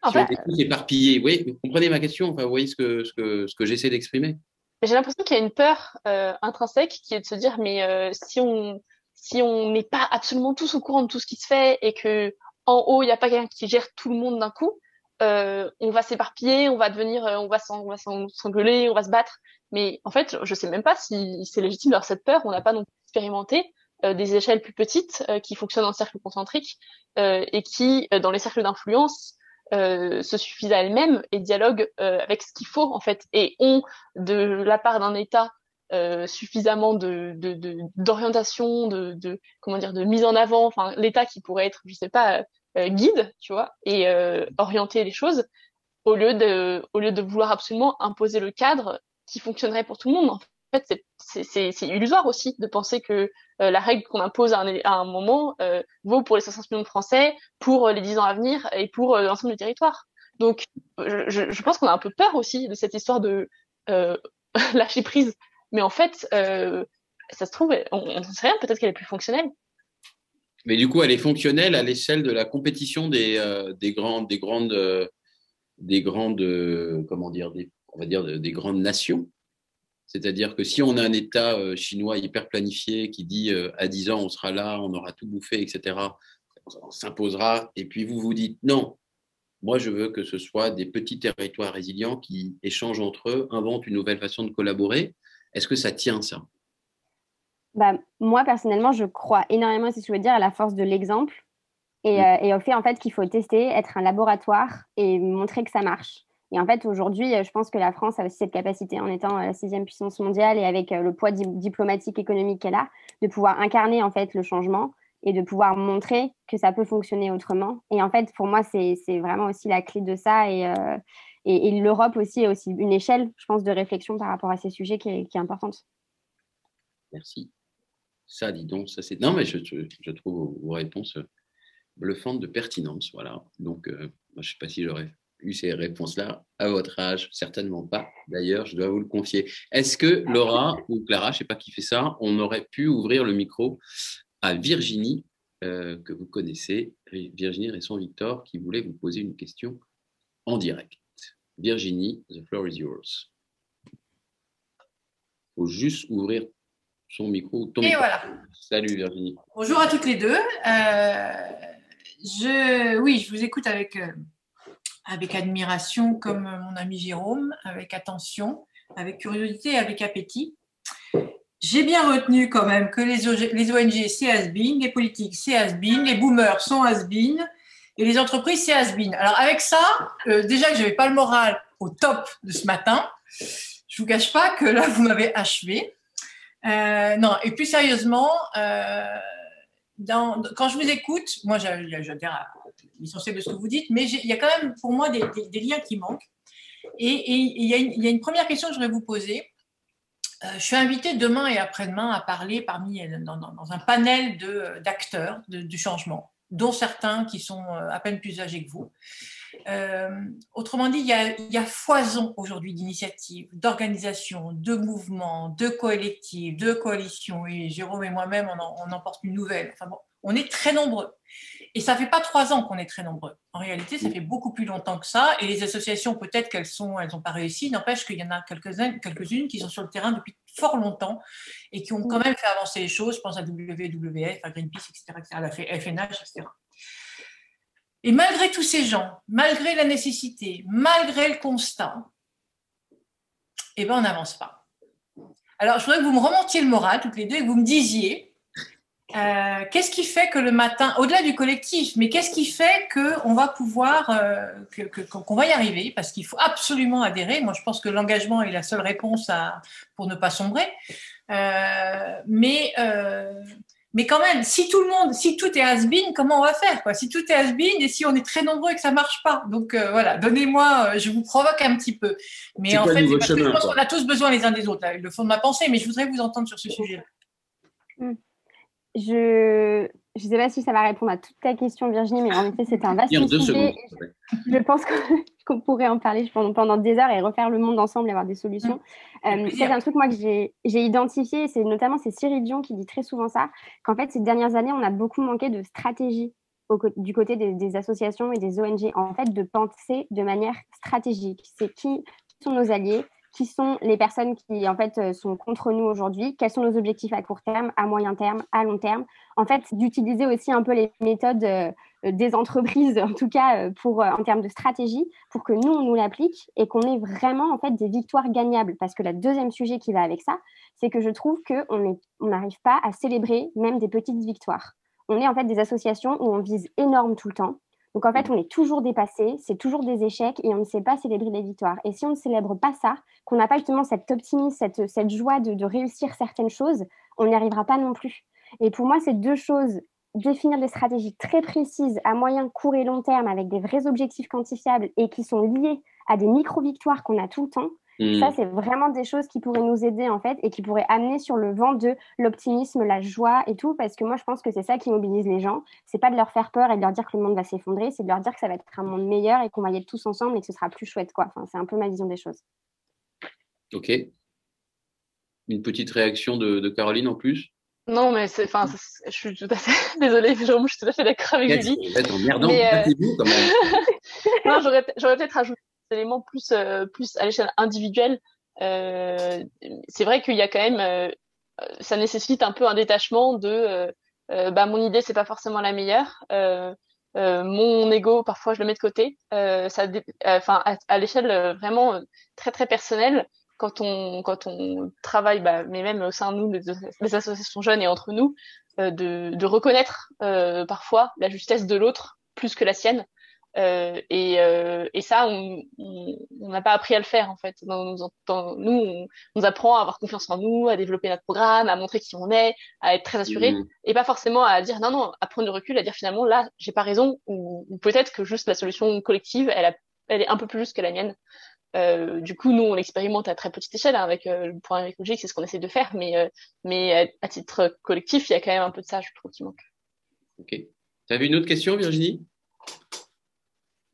En Si fait, oui, vous comprenez ma question? Enfin, vous voyez ce que, ce que, ce que j'essaie d'exprimer? j'ai l'impression qu'il y a une peur euh, intrinsèque qui est de se dire mais euh, si on si on n'est pas absolument tous au courant de tout ce qui se fait et que en haut il n'y a pas quelqu'un qui gère tout le monde d'un coup, euh, on va s'éparpiller, on va devenir, euh, on va s'engueuler, on va se battre. Mais en fait, je sais même pas si c'est légitime d'avoir cette peur. On n'a pas non plus expérimenté. des échelles plus petites qui fonctionnent en cercle concentrique et qui, dans les cercles d'influence, se suffisent à elles-mêmes et dialoguent avec ce qu'il faut en fait et ont de la part d'un État suffisamment de d'orientation, de, comment dire, de mise en avant, enfin l'État qui pourrait être, je sais pas, guide, tu vois, et orienter les choses au lieu de au lieu de vouloir absolument imposer le cadre qui fonctionnerait pour tout le monde. En fait, c'est illusoire aussi de penser que euh, la règle qu'on impose à un, à un moment euh, vaut pour les 500 millions de Français, pour euh, les 10 ans à venir et pour l'ensemble du territoire. Donc, je, je pense qu'on a un peu peur aussi de cette histoire de lâcher prise. Mais en fait, ça se trouve, on ne sait rien, peut-être qu'elle est plus fonctionnelle. Mais du coup, elle est fonctionnelle à l'échelle de la compétition des, des grandes, des grandes, des grandes, comment dire, on va dire des grandes nations. C'est-à-dire que si on a un État euh, chinois hyper planifié qui dit euh, à 10 ans on sera là, on aura tout bouffé, etc., on s'imposera, et puis vous vous dites non, moi je veux que ce soit des petits territoires résilients qui échangent entre eux, inventent une nouvelle façon de collaborer. Est-ce que ça tient ça? Bah, Moi personnellement, je crois énormément, si je veux dire, à la force de l'exemple et, euh, et, au fait en fait qu'il faut tester, être un laboratoire et montrer que ça marche. Et en fait, aujourd'hui, je pense que la France a aussi cette capacité, en étant euh, la sixième puissance mondiale et avec euh, le poids diplomatique, économique qu'elle a, de pouvoir incarner en fait le changement et de pouvoir montrer que ça peut fonctionner autrement. Et en fait, pour moi, c'est vraiment aussi la clé de ça. Et, euh, et, l'Europe aussi est aussi une échelle, je pense, de réflexion par rapport à ces sujets qui est, qui est importante. Merci. Ça, dis donc, ça c'est. Non, mais je, je, trouve vos réponses bluffantes de pertinence. Voilà. Donc, moi, je ne sais pas si j'aurais eu ces réponses-là à votre âge Certainement pas. D'ailleurs, je dois vous le confier. Est-ce que Laura ou Clara, je ne sais pas qui fait ça, on aurait pu ouvrir le micro à Virginie, euh, que vous connaissez, Virginie Resson-Victor, qui voulait vous poser une question en direct. Virginie, the floor is yours. Il faut juste ouvrir son micro. Ton Et voilà. Salut Virginie. Bonjour à toutes les deux. Euh, je, oui, je vous écoute avec euh, avec admiration comme mon ami Jérôme, avec attention, avec curiosité avec appétit. J'ai bien retenu quand même que les, ONG, c'est has les politiques, c'est has les boomers sont has et les entreprises, c'est has Alors avec ça, euh, déjà que je n'avais pas le moral au top de ce matin, je vous cache pas que là, vous m'avez achevé. Euh, non, et plus sérieusement, euh, quand je vous écoute, moi, j'adhère l'essentiel de ce que vous dites, mais il y a quand même pour moi des, liens qui manquent. Et, il, y a une, première question que je voudrais vous poser. Je suis invitée demain et après-demain à parler parmi dans, un panel d'acteurs du changement, dont certains qui sont euh, à peine plus âgés que vous. Euh, autrement dit, il y a, foison aujourd'hui d'initiatives, d'organisations, de mouvements, de collectifs, de coalitions. Et Jérôme et moi-même, on, en, porte une nouvelle. On est très nombreux. Et ça fait pas trois ans qu'on est très nombreux. En réalité, ça fait beaucoup plus longtemps que ça. Et les associations, peut-être qu'elles sont, elles n'ont pas réussi. N'empêche qu'il y en a quelques-unes, quelques-unes qui sont sur le terrain depuis fort longtemps et qui ont quand même fait avancer les choses. Je pense à WWF, à Greenpeace, etc., etc., à la FNH, etc. Et malgré tous ces gens, malgré la nécessité, malgré le constat, eh ben, on n'avance pas. Alors, je voudrais que vous me remontiez le moral, toutes les deux, et que vous me disiez euh, qu'est-ce qui fait que le matin, au-delà du collectif, mais qu'est-ce qui fait qu'on va pouvoir, euh, qu'on va y arriver? Parce qu'il faut absolument adhérer. Moi, je pense que l'engagement est la seule réponse à, pour ne pas sombrer. Euh, mais, mais quand même, si tout le monde, si tout est has-been, comment on va faire quoi? Si tout est has-been et si on est très nombreux et que ça marche pas. Donc voilà, donnez-moi, je vous provoque un petit peu. Mais en fait, parce que je pense qu'on a tous besoin les uns des autres, là, le fond de ma pensée, mais je voudrais vous entendre sur ce sujet-là. Hmm je ne sais pas si ça va répondre à toute ta question, Virginie, mais en effet, c'est un vaste sujet. Je pense qu'on pourrait en parler pendant, pendant, des heures et refaire le monde ensemble et avoir des solutions. Euh, c'est un truc, moi, que j'ai identifié, c'est notamment c'est Cyril Dion qui dit très souvent ça, qu'en fait, ces dernières années, on a beaucoup manqué de stratégie au, du côté des, des, associations et des ONG, en fait, de penser de manière stratégique. C'est qui sont nos alliés, qui sont les personnes qui en fait euh, sont contre nous aujourd'hui, quels sont nos objectifs à court terme, à moyen terme, à long terme? En fait, d'utiliser aussi un peu les méthodes euh, des entreprises, en tout cas pour, en termes de stratégie, pour que nous, on nous l'applique et qu'on ait vraiment en fait des victoires gagnables. Parce que le deuxième sujet qui va avec ça, c'est que je trouve qu'on n'arrive pas à célébrer même des petites victoires. On est en fait des associations où on vise énorme tout le temps. Donc en fait, on est toujours dépassé, c'est toujours des échecs et on ne sait pas célébrer les victoires. Et si on ne célèbre pas ça, qu'on n'a pas justement cet optimisme, cette, cette joie de, de réussir certaines choses, on n'y arrivera pas non plus. Et pour moi, ces deux choses, définir des stratégies très précises à moyen, court et long terme avec des vrais objectifs quantifiables et qui sont liés à des micro-victoires qu'on a tout le temps, Mm. Ça, c'est vraiment des choses qui pourraient nous aider en fait et qui pourraient amener sur le vent de l'optimisme, la joie et tout. Parce que moi, je pense que c'est ça qui mobilise les gens. C'est pas de leur faire peur et de leur dire que le monde va s'effondrer, c'est de leur dire que ça va être un monde meilleur et qu'on va y être tous ensemble et que ce sera plus chouette. Quoi. Enfin, c'est un peu ma vision des choses. Ok. Une petite réaction de, Caroline en plus? Non, mais c'est, enfin, je suis tout à fait désolée, je suis tout à fait d'accord avec Julie. Vous êtes emmerdant, euh... quand même. non, j'aurais, j'aurais peut-être ajouté éléments plus, euh, plus à l'échelle individuelle, euh, c'est vrai qu'il y a quand même, euh, ça nécessite un peu un détachement de, bah mon idée c'est pas forcément la meilleure. mon ego, parfois, je le mets de côté. ça, enfin, à, l'échelle vraiment très très personnelle, quand on quand on travaille, bah, mais même au sein de nous, des, associations jeunes et entre nous, de, de reconnaître parfois la justesse de l'autre plus que la sienne. Euh, et, euh, et, ça, on n'a pas appris à le faire en fait. Dans, dans, nous, on, nous apprend à avoir confiance en nous, à développer notre programme, à montrer qui on est, à être très assuré, mmh. et pas forcément à dire non, non, à prendre du recul, à dire finalement là, j'ai pas raison, ou, ou peut-être que juste la solution collective, elle, a, elle est un peu plus juste que la mienne. Euh, du coup, nous, on l'expérimente à très petite échelle hein, avec euh, le point écologique, c'est ce qu'on essaie de faire, mais, euh, mais à, titre collectif, il y a quand même un peu de ça, je trouve, qui manque. Ok. Tu avais une autre question, Virginie?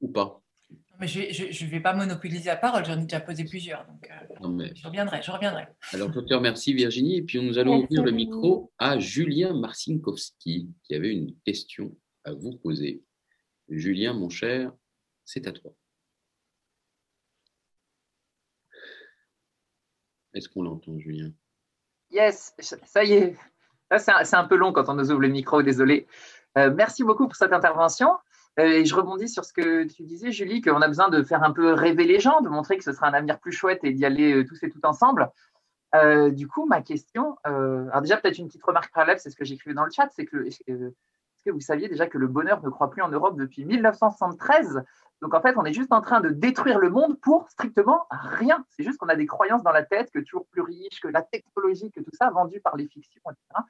Ou pas mais je ne vais pas monopoliser la parole, j'en ai déjà posé plusieurs, donc euh, je reviendrai, je reviendrai. Alors, je te remercie Virginie, et puis nous allons ouvrir le micro à Julien Marcinkowski, qui avait une question à vous poser. Julien, mon cher, c'est à toi. Est-ce qu'on l'entend, Julien? Yes, ça y est. C'est un, peu long quand on nous ouvre le micro, désolé. Euh, merci beaucoup pour cette intervention. Euh, et je rebondis sur ce que tu disais, Julie, qu'on a besoin de faire un peu rêver les gens, de montrer que ce sera un avenir plus chouette et d'y aller euh, tous et tout ensemble. Euh, du coup, ma question, alors déjà peut-être une petite remarque préalable, c'est ce que j'écrivais dans le chat, c'est que que vous saviez déjà que le bonheur ne croit plus en Europe depuis 1973 Donc en fait, on est juste en train de détruire le monde pour strictement rien. C'est juste qu'on a des croyances dans la tête, que toujours plus riche, que la technologie, que tout ça vendu par les fictions, etc.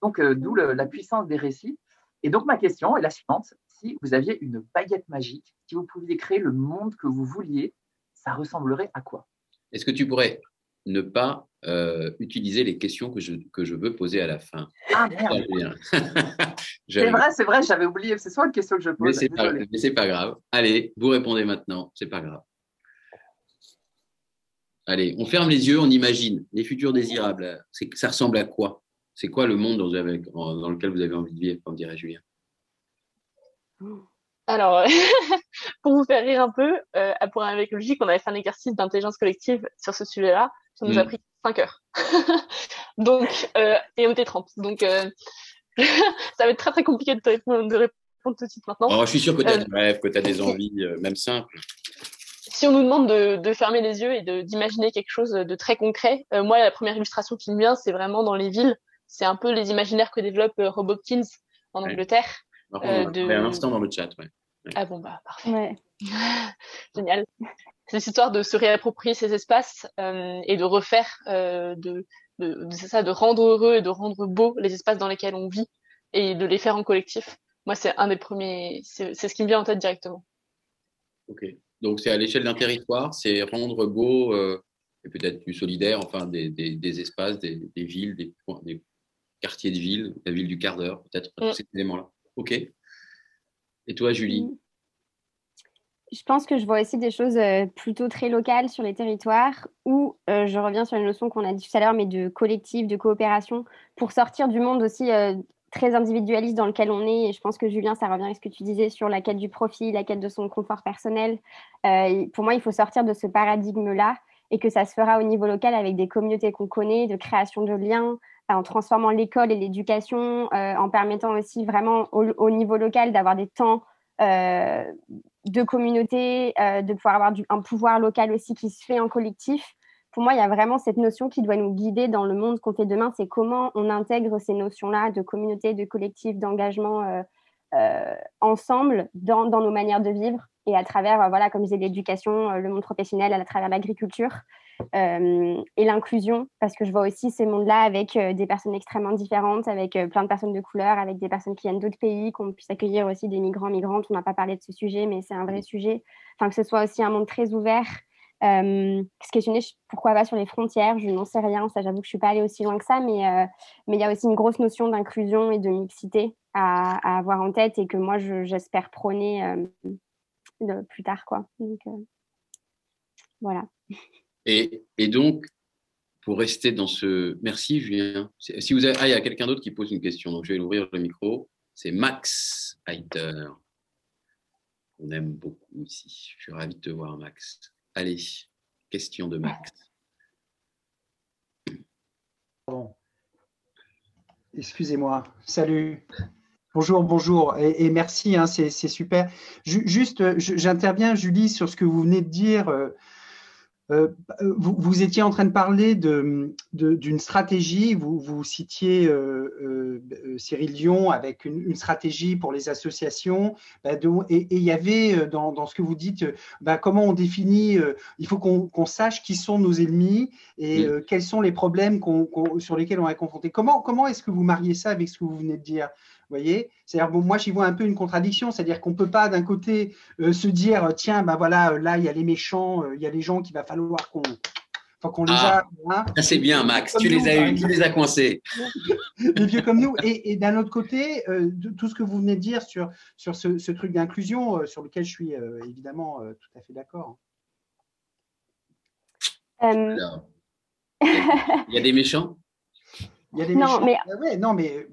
Donc d'où la puissance des récits. Et donc ma question est la suivante si vous aviez une baguette magique, si vous pouviez créer le monde que vous vouliez, ça ressemblerait à quoi? Est-ce que tu pourrais ne pas euh, utiliser les questions que je, que je veux poser à la fin? Ah merde C'est vrai, c'est vrai, j'avais oublié. C'est soit une question que je pose. Mais c'est pas, pas grave. Allez, vous répondez maintenant, c'est pas grave. Allez, on ferme les yeux, on imagine les futurs désirables. Ça ressemble à quoi? C'est quoi le monde dans, dans, lequel vous avez envie de vivre, comme dirait Julien? Alors, pour vous faire rire un peu, euh, pour avec logique, on avait fait un exercice d'intelligence collective sur ce sujet-là. Ça nous a mm. pris 5 heures. Donc, euh, et on était 30. Donc, euh, ça va être très très compliqué de, répondre, de répondre tout de suite maintenant. Oh, je suis sûr que tu as des rêves, que tu as des envies, même simples. Si on nous demande de, de fermer les yeux et d'imaginer quelque chose de très concret, moi, la première illustration qui me vient, c'est vraiment dans les villes. C'est un peu les imaginaires que développe Rob Hopkins en Angleterre euh, de... un instant dans le chat, ouais. Ah bon, bah parfait. Génial. C'est l'histoire de se réapproprier ces espaces euh, et de refaire, euh, de, ça, de rendre heureux et de rendre beau les espaces dans lesquels on vit et de les faire en collectif. Moi, c'est un des premiers, c'est ce qui me vient en tête directement. Ok. Donc, c'est à l'échelle d'un territoire, c'est rendre beau euh, et peut-être du solidaire, enfin, des, des, des espaces, des, des villes, des, des, quartiers de ville, la ville du quart d'heure, peut-être, mm. ces éléments-là. Ok. Et toi, Julie mm. je pense que je vois aussi des choses euh, plutôt très locales sur les territoires où euh, je reviens sur les notions qu'on a dit tout à l'heure, mais de collectif, de coopération, pour sortir du monde aussi euh, très individualiste dans lequel on est. Et je pense que Julien, ça revient à ce que tu disais sur la quête du profit, la quête de son confort personnel. pour moi, il faut sortir de ce paradigme-là et que ça se fera au niveau local avec des communautés qu'on connaît, de création de liens, en transformant l'école et l'éducation, en permettant aussi vraiment au, niveau local d'avoir des temps de communauté, de pouvoir avoir un pouvoir local aussi qui se fait en collectif. Pour moi, il y a vraiment cette notion qui doit nous guider dans le monde qu'on fait demain, c'est comment on intègre ces notions-là de communauté, de collectif, d'engagement euh, euh, ensemble dans, nos manières de vivre et à travers, euh, voilà, comme je disais, l'éducation, le monde professionnel, à travers l'agriculture et l'inclusion, parce que je vois aussi ces mondes-là avec des personnes extrêmement différentes, avec plein de personnes de couleur, avec des personnes qui viennent d'autres pays, qu'on puisse accueillir aussi des migrants, migrantes. On n'a pas parlé de ce sujet, mais c'est un vrai sujet. Enfin, que ce soit aussi un monde très ouvert euh, se questionner pourquoi pas sur les frontières, je n'en sais rien, ça j'avoue que je suis pas allée aussi loin que ça, mais euh, mais il y a aussi une grosse notion d'inclusion et de mixité à, avoir en tête et que moi j'espère prôner euh, plus tard quoi. Donc, euh, voilà. Et, donc pour rester dans ce, merci Julien. Si vous avez... ah il y a quelqu'un d'autre qui pose une question, donc je vais ouvrir le micro. C'est Max Heiter. On aime beaucoup ici. Je suis ravi de te voir Max. Allez, question de Max. Excusez-moi. Salut. Bonjour, bonjour, et, merci, hein, c'est super. juste, j'interviens, Julie, sur ce que vous venez de dire. Euh, euh, vous, étiez en train de parler d'une de, stratégie, vous, vous citiez euh, euh, Cyril Dion avec une, stratégie pour les associations, bah, et, il y avait dans, ce que vous dites, bah, comment on définit, il faut qu'on sache qui sont nos ennemis et quels sont les problèmes sur lesquels on est confronté. Comment, comment est-ce que vous mariez ça avec ce que vous venez de dire? Voyez? C'est-à-dire, bon, moi, j'y vois un peu une contradiction, c'est-à-dire qu'on ne peut pas d'un côté euh, se dire, tiens, bah voilà, euh, là, il y a les méchants, euh, il y a les gens qu'il va falloir qu'on qu'on les ah, a. Hein. c'est bien, Max. Tu les as eu, tu les as coincés. les vieux comme nous. Et, d'un autre côté, tout ce que vous venez de dire sur, sur ce, truc d'inclusion, sur lequel je suis évidemment tout à fait d'accord. Il y a des méchants? Il y a des non, Mais... Ah non, mais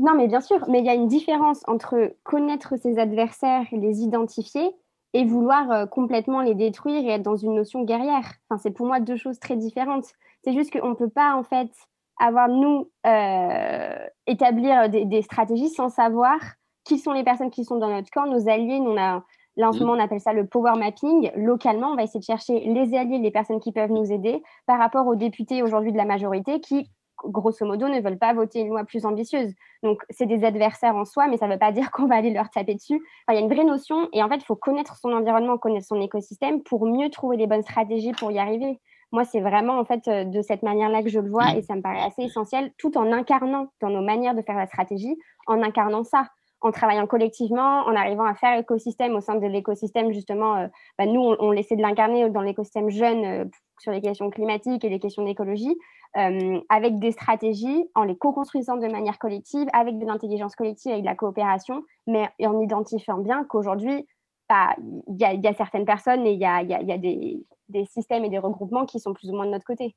non, mais bien sûr, mais il y a une différence entre connaître ses adversaires, les identifier, et vouloir euh, complètement les détruire et être dans une notion guerrière. Enfin, c'est pour moi deux choses très différentes. C'est juste qu'on ne peut pas, en fait, avoir, nous, euh, établir des, stratégies sans savoir qui sont les personnes qui sont dans notre camp, nos alliés. on a, là, en ce mmh. moment, on appelle ça le power mapping. Localement, on va essayer de chercher les alliés, les personnes qui peuvent nous aider par rapport aux députés aujourd'hui de la majorité qui grosso modo, ne veulent pas voter une loi plus ambitieuse. Donc, c'est des adversaires en soi, mais ça ne veut pas dire qu'on va aller leur taper dessus. il y a une vraie notion, et en fait, il faut connaître son environnement, connaître son écosystème pour mieux trouver les bonnes stratégies pour y arriver. Moi, c'est vraiment en fait euh, de cette manière-là que je le vois, et ça me paraît assez essentiel, tout en incarnant dans nos manières de faire la stratégie, en incarnant ça en travaillant collectivement, en arrivant à faire l'écosystème au sein de l'écosystème, justement, euh, bah, nous, on, on essaie de l'incarner dans l'écosystème jeune euh, sur les questions climatiques et les questions d'écologie, euh, avec des stratégies, en les co-construisant de manière collective, avec de l'intelligence collective et de la coopération, mais en identifiant bien qu'aujourd'hui, bah, il y, a certaines personnes et il y a, y a des, des, systèmes et des regroupements qui sont plus ou moins de notre côté.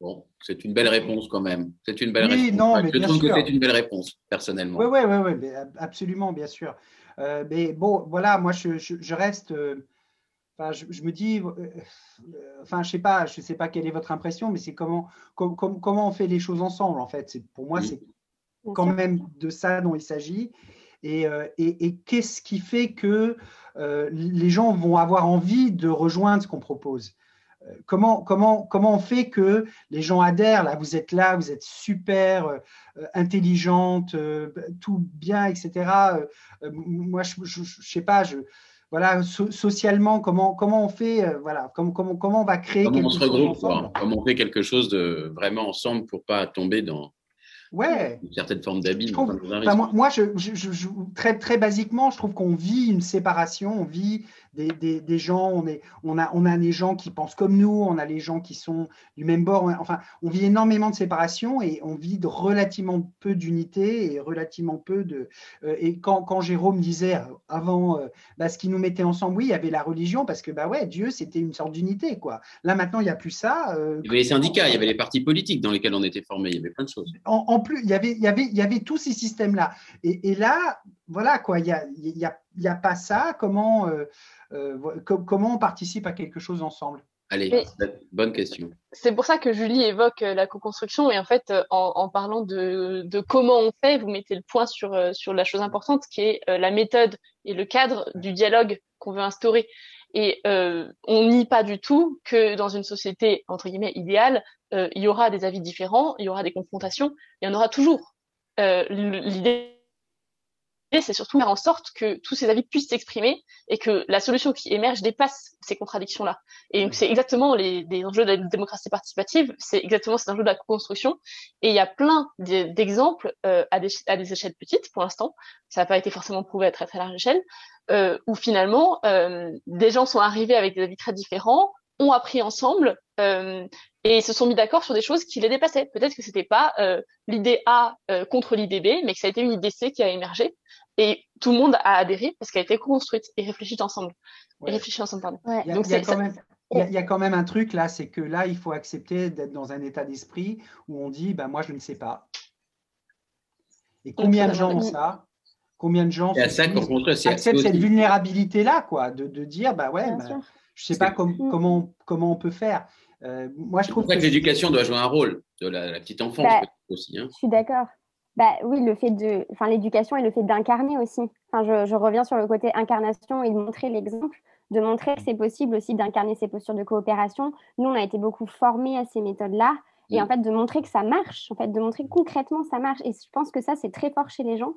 Bon, c'est une belle réponse quand même. C'est une belle réponse. Non, mais je trouve que c'est une belle réponse, personnellement. Oui, oui, oui, ouais, absolument, bien sûr. Euh, mais bon, voilà, moi, je, je, reste. Euh, je, me dis, euh, euh, enfin, je sais pas, je sais pas quelle est votre impression, mais c'est comment, comment on fait les choses ensemble, en fait. Pour moi, c'est quand même de ça dont il s'agit. Et, euh, et, qu'est-ce qui fait que les gens vont avoir envie de rejoindre ce qu'on propose? Comment, comment, comment on fait que les gens adhèrent? Là, vous êtes là, vous êtes super intelligente, tout bien, etc. moi, je ne sais pas, je, voilà, socialement, comment, comment on fait, euh, voilà, comment, comment, comment on va créer comment quelque on se regroupe, Comment on fait quelque chose de vraiment ensemble pour pas tomber dans, ouais. une certaine forme d'abîme. moi, je, je, très, très basiquement, je trouve qu'on vit une séparation, on vit des, des, gens, on, est, on, a, on a des gens qui pensent comme nous, on a les gens qui sont du même bord, enfin, on vit énormément de séparation et on vit de relativement peu d'unité et relativement peu de... Euh, et quand, quand, Jérôme disait avant, euh, bah, ce qui nous mettait ensemble, oui, il y avait la religion, parce que, bah ouais, Dieu, c'était une sorte d'unité, quoi. Là, maintenant, il n'y a plus ça. Euh, il y avait les syndicats, il y avait les partis politiques dans lesquels on était formés, il y avait plein de choses. En, plus, il y, avait, il, y avait, il y avait tous ces systèmes-là. Et, et, là, voilà, quoi, il n'y a, il y a, a, pas ça. Comment... Euh, comment on participe à quelque chose ensemble? Allez, Mais- bonne question. C'est pour ça que Julie évoque euh, la co-construction et en fait, euh, en, en parlant de, de comment on fait, vous mettez le point sur, euh, sur la chose importante qui est euh, la méthode et le cadre du dialogue qu'on veut instaurer. Et euh, on nie pas du tout que dans une société entre guillemets idéale, euh, il y aura des avis différents, il y aura des confrontations, il y en aura toujours. Euh, L'idée c'est surtout faire en sorte que tous ces avis puissent s'exprimer et que la solution qui émerge dépasse ces contradictions-là. Et donc, c'est exactement les, les enjeux de la démocratie participative, c'est exactement ces enjeux de la construction. Et il y a plein d'e- d'exemples euh, à, des, à des échelles petites pour l'instant, ça n'a pas été forcément prouvé à très très large échelle, euh, où finalement euh, des gens sont arrivés avec des avis très différents, ont appris ensemble euh, et se sont mis d'accord sur des choses qui les dépassaient. Peut-être que c'était pas euh, l'idée A euh, contre l'idée B, mais que ça a été une idée C qui a émergé et tout le monde a adhéré parce qu'elle a été construite et réfléchie ensemble. Ouais. Et réfléchie ensemble, pardon. Ouais. Il y a, Donc il y a c'est- quand ça- même, il y a- il y a quand même un truc là, c'est que là, il faut accepter d'être dans un état d'esprit où on dit, ben, moi, je ne sais pas. Et combien de gens ont ça? Combien de gens ça acceptent cette vulnérabilité-là, quoi, de, de dire, bah ouais, bah, je sais pas com- Mm. comment, comment on peut faire. Euh, moi, je trouve pour ça que que l'éducation doit jouer un rôle de la, la petite enfance Bah, aussi. Hein. Je suis d'accord. Bah oui, le fait de, enfin l'éducation et le fait d'incarner aussi. Enfin, je, je reviens sur le côté incarnation et de montrer l'exemple, de montrer que c'est possible aussi d'incarner ces postures de coopération. Nous, on a été beaucoup formés à ces méthodes-là et en fait de montrer que ça marche, en fait de montrer concrètement ça marche. Et je pense que ça c'est très fort chez les gens.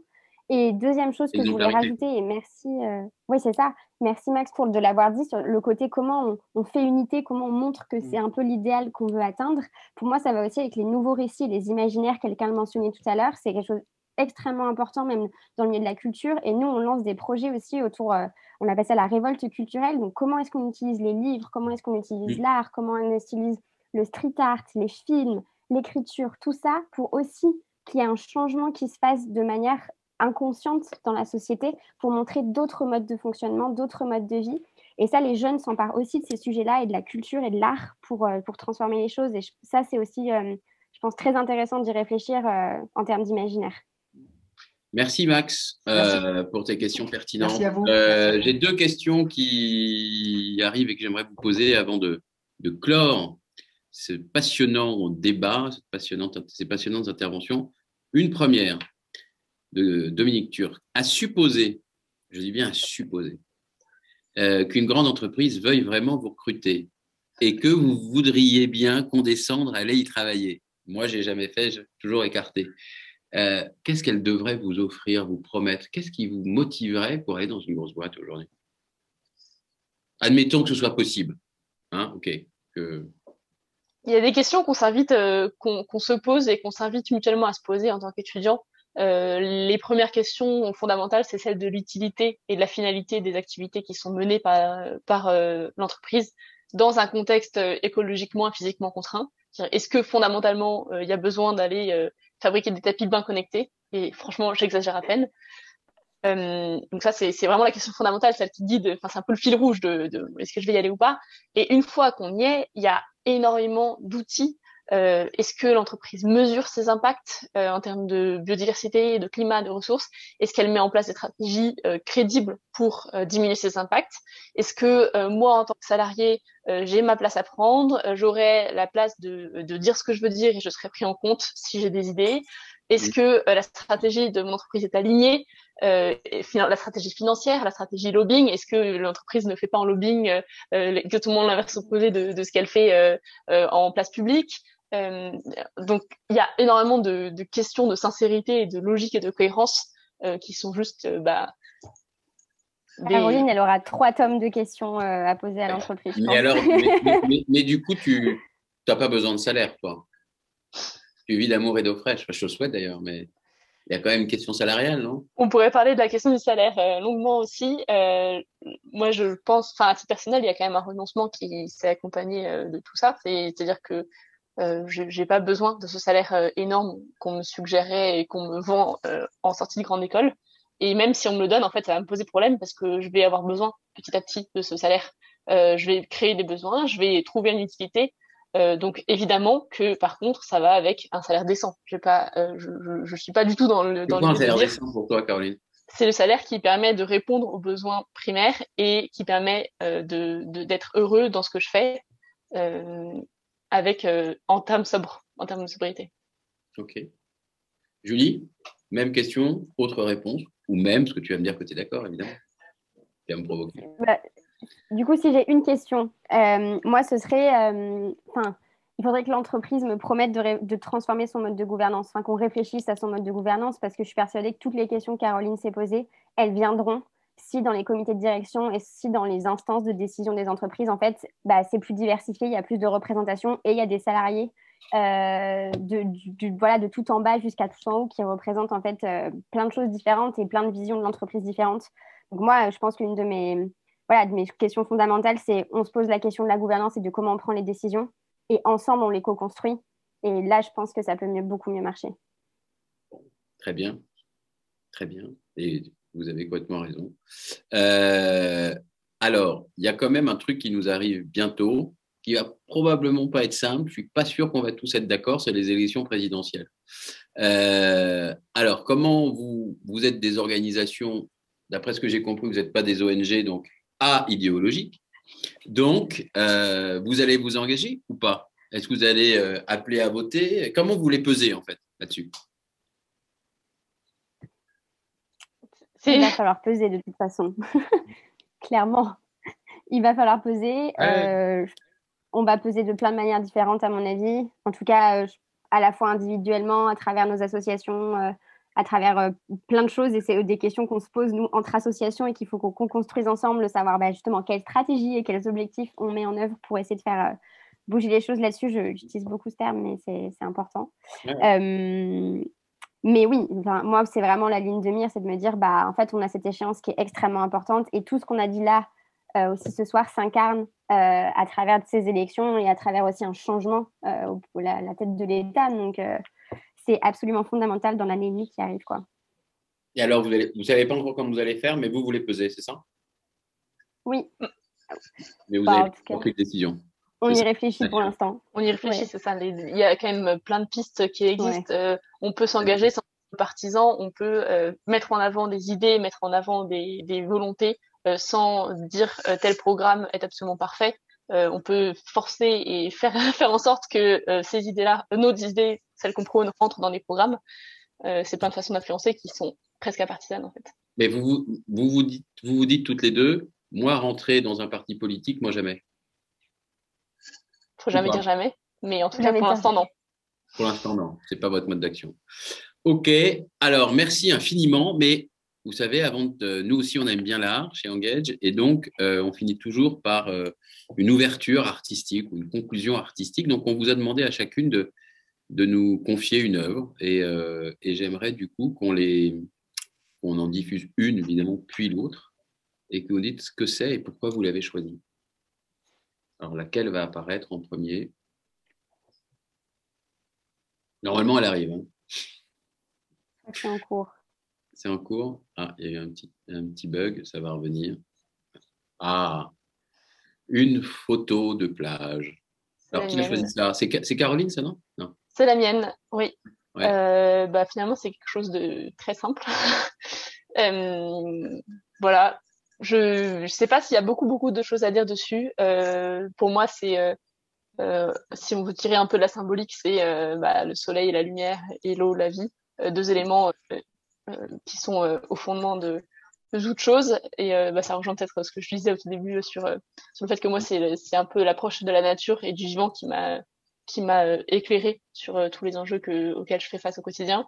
Et deuxième chose que je voulais rajouter et merci, euh, oui c'est ça, merci Max pour de l'avoir dit sur le côté comment on, on fait unité, comment on montre que c'est un peu l'idéal qu'on veut atteindre. Pour moi, ça va aussi avec les nouveaux récits, les imaginaires, quelqu'un le mentionnait tout à l'heure, c'est quelque chose extrêmement important même dans le milieu de la culture. Et nous, on lance des projets aussi autour, euh, on appelle ça la révolte culturelle. Donc, comment est-ce qu'on utilise les livres, comment est-ce qu'on utilise Mm. l'art, comment on utilise le street art, les films, l'écriture, tout ça pour aussi qu'il y ait un changement qui se fasse de manière inconsciente dans la société pour montrer d'autres modes de fonctionnement, d'autres modes de vie. Et ça, les jeunes s'emparent aussi de ces sujets-là et de la culture et de l'art pour, euh, pour transformer les choses. Et je- ça, c'est aussi, euh, je pense, très intéressant d'y réfléchir euh, en termes d'imaginaire. Merci Max euh, pour tes questions pertinentes. Merci à vous. Euh, Merci à vous. J'ai deux questions qui arrivent et que j'aimerais vous poser avant de, de clore ce passionnant débat, cette passionnante, ces passionnantes interventions. Une première de Dominique Turc. À supposer, je dis bien à supposer, euh, qu'une grande entreprise veuille vraiment vous recruter et que vous voudriez bien condescendre à aller y travailler. Moi, j'ai jamais fait, j'ai toujours écarté. Euh, Qu'est-ce qu'elle devrait vous offrir, vous promettre? Qu'est-ce qui vous motiverait pour aller dans une grosse boîte aujourd'hui? Admettons que ce soit possible. Hein, ok. Il y a des questions qu'on s'invite, euh, qu'on qu'on se pose et qu'on s'invite mutuellement à se poser en tant qu'étudiant. Euh, les premières questions fondamentales, c'est celle de l'utilité et de la finalité des activités qui sont menées par, par euh, l'entreprise dans un contexte euh, écologiquement et physiquement contraint. Est-ce que fondamentalement, euh, il y a besoin d'aller fabriquer des tapis de bain connectés? Et franchement, j'exagère à peine. Donc ça, c'est vraiment la question fondamentale, celle qui guide, enfin c'est un peu le fil rouge de, de est-ce que je vais y aller ou pas? Et une fois qu'on y est, il y a énormément d'outils. Euh, Est-ce que l'entreprise mesure ses impacts euh, en termes de biodiversité, de climat, de ressources? Est-ce qu'elle met en place des stratégies euh, crédibles pour euh, diminuer ses impacts? Est-ce que euh, moi, en tant que salarié, euh, j'ai ma place à prendre? J'aurai la place de, de dire ce que je veux dire et je serai pris en compte si j'ai des idées. Est-ce que euh, la stratégie de mon entreprise est alignée euh, la stratégie financière, la stratégie lobbying, est-ce que l'entreprise ne fait pas en lobbying euh, euh, exactement l'inverse opposé de, de ce qu'elle fait euh, euh, en place publique? Euh, Donc, il y a énormément de, de questions de sincérité et de logique et de cohérence euh, qui sont juste euh, bah, des- Caroline, elle aura trois tomes de questions euh, à poser à l'entreprise. Mais pense. alors, mais, mais- mais- mais du coup, tu n'as pas besoin de salaire, toi. Tu vis d'amour et d'eau fraîche. Enfin, je te le souhaite d'ailleurs, mais il y a quand même une question salariale, non? On pourrait parler de la question du salaire euh, longuement aussi. Euh, moi, je pense, enfin, à titre personnel, il y a quand même un renoncement qui s'est accompagné euh, de tout ça. C'est- C'est-à-dire que euh, je j'ai pas besoin de ce salaire euh, énorme qu'on me suggérait et qu'on me vend euh, en sortie de grande école. Et même si on me le donne, en fait, ça va me poser problème parce que je vais avoir besoin petit à petit de ce salaire. Euh, je vais créer des besoins, je vais trouver une utilité. Donc évidemment que par contre, ça va avec un salaire décent. Pas, je, je, je suis pas du tout dans le C'est dans un salaire décent pour toi, Caroline? C'est le salaire qui permet de répondre aux besoins primaires et qui permet euh, de de- d'être heureux dans ce que je fais avec en termes sobres, en termes de sobriété. Ok. Julie, même question, autre réponse, ou même, ce que tu vas me dire que tu es d'accord, évidemment. Tu vas me provoquer. Bah, du coup, si j'ai une question, moi, ce serait, enfin, il faudrait que l'entreprise me promette de, transformer son mode de gouvernance, enfin qu'on réfléchisse à son mode de gouvernance, parce que je suis persuadée que toutes les questions que Caroline s'est posées, elles viendront si dans les comités de direction et si dans les instances de décision des entreprises, en fait, bah, c'est plus diversifié, il y a plus de représentation et il y a des salariés euh, de, voilà, de tout en bas jusqu'à tout en haut qui représentent en fait euh, plein de choses différentes et plein de visions de l'entreprise différentes. Donc moi, je pense qu'une de mes, de mes questions fondamentales, c'est on se pose la question de la gouvernance et de comment on prend les décisions et ensemble on les co-construit. Et là, je pense que ça peut mieux, beaucoup mieux marcher. Très bien, très bien. Vous avez complètement raison. Euh, alors, il y a quand même un truc qui nous arrive bientôt, qui va probablement pas être simple. Je suis pas sûr qu'on va tous être d'accord. C'est les élections présidentielles. Euh, alors, comment vous, vous êtes des organisations D'après ce que j'ai compris, vous n'êtes pas des ONG, donc à idéologique. Donc, euh, vous allez vous engager ou pas? Est-ce que vous allez appeler à voter? Comment vous les pesez en fait là-dessus? Il va falloir peser de toute façon. Clairement, il va falloir peser. Euh, on va peser de plein de manières différentes, à mon avis. En tout cas, à la fois individuellement, à travers nos associations, à travers euh, plein de choses. Et c'est des questions qu'on se pose, nous, entre associations et qu'il faut qu'on construise ensemble, savoir bah, justement quelle stratégie et quels objectifs on met en œuvre pour essayer de faire euh, bouger les choses là-dessus. J'utilise beaucoup ce terme, mais c'est important. Euh, mais oui, moi, c'est vraiment la ligne de mire, c'est de me dire, bah, en fait, on a cette échéance qui est extrêmement importante et tout ce qu'on a dit là aussi ce soir s'incarne à travers ces élections et à travers aussi un changement au la, la, tête de l'État. Donc, c'est absolument fondamental dans l'année et qui arrive. Quoi. Et alors, vous ne savez pas encore comment vous allez faire, mais vous, vous les pesez, c'est ça? Oui. Mais vous bah, avez pris de décision. On y réfléchit pour l'instant. On y réfléchit, c'est ça. Il y a quand même plein de pistes qui existent. Euh, on peut s'engager sans partisan, on peut euh, mettre en avant des idées, mettre en avant des, volontés euh, sans dire tel programme est absolument parfait. on peut forcer et faire, faire en sorte que ces idées-là, nos idées celles qu'on prône rentrent dans les programmes. Euh, c'est plein de façons d'influencer qui sont presque partisanes en fait. Mais vous vous, vous, dites, vous vous dites toutes les deux, moi rentrer dans un parti politique, moi jamais. Faut jamais dire jamais, mais en tout cas pour l'instant non. Pour l'instant non, c'est pas votre mode d'action. Ok, alors merci infiniment, mais vous savez, avant de, nous aussi on aime bien l'art chez Engage, et donc euh, on finit toujours par euh, une ouverture artistique ou une conclusion artistique. Donc on vous a demandé à chacune de de nous confier une œuvre euh, et, j'aimerais du coup qu'on les on en diffuse une évidemment puis l'autre et que vous dites ce que c'est et pourquoi vous l'avez choisi. Alors laquelle va apparaître en premier? Normalement elle arrive. Hein. C'est en cours. C'est en cours? Ah, il y a eu un petit, un petit bug, ça va revenir. Ah, une photo de plage. Alors qui a choisi ça? C'est Caroline, ça non? Non. C'est la mienne, oui. Euh, bah, finalement, c'est quelque chose de très simple. Euh, voilà. Je ne sais pas s'il y a beaucoup, beaucoup de choses à dire dessus. Euh, pour moi, c'est, si on veut tirer un peu de la symbolique, c'est bah, le soleil et la lumière et l'eau, la vie. deux éléments qui sont au fondement de, de toute chose. Et bah, ça rejoint peut-être ce que je disais au tout début sur, sur le fait que moi, c'est, c'est un peu l'approche de la nature et du vivant qui m'a qui m'a euh, éclairé sur euh, tous les enjeux que, auxquels je fais face au quotidien.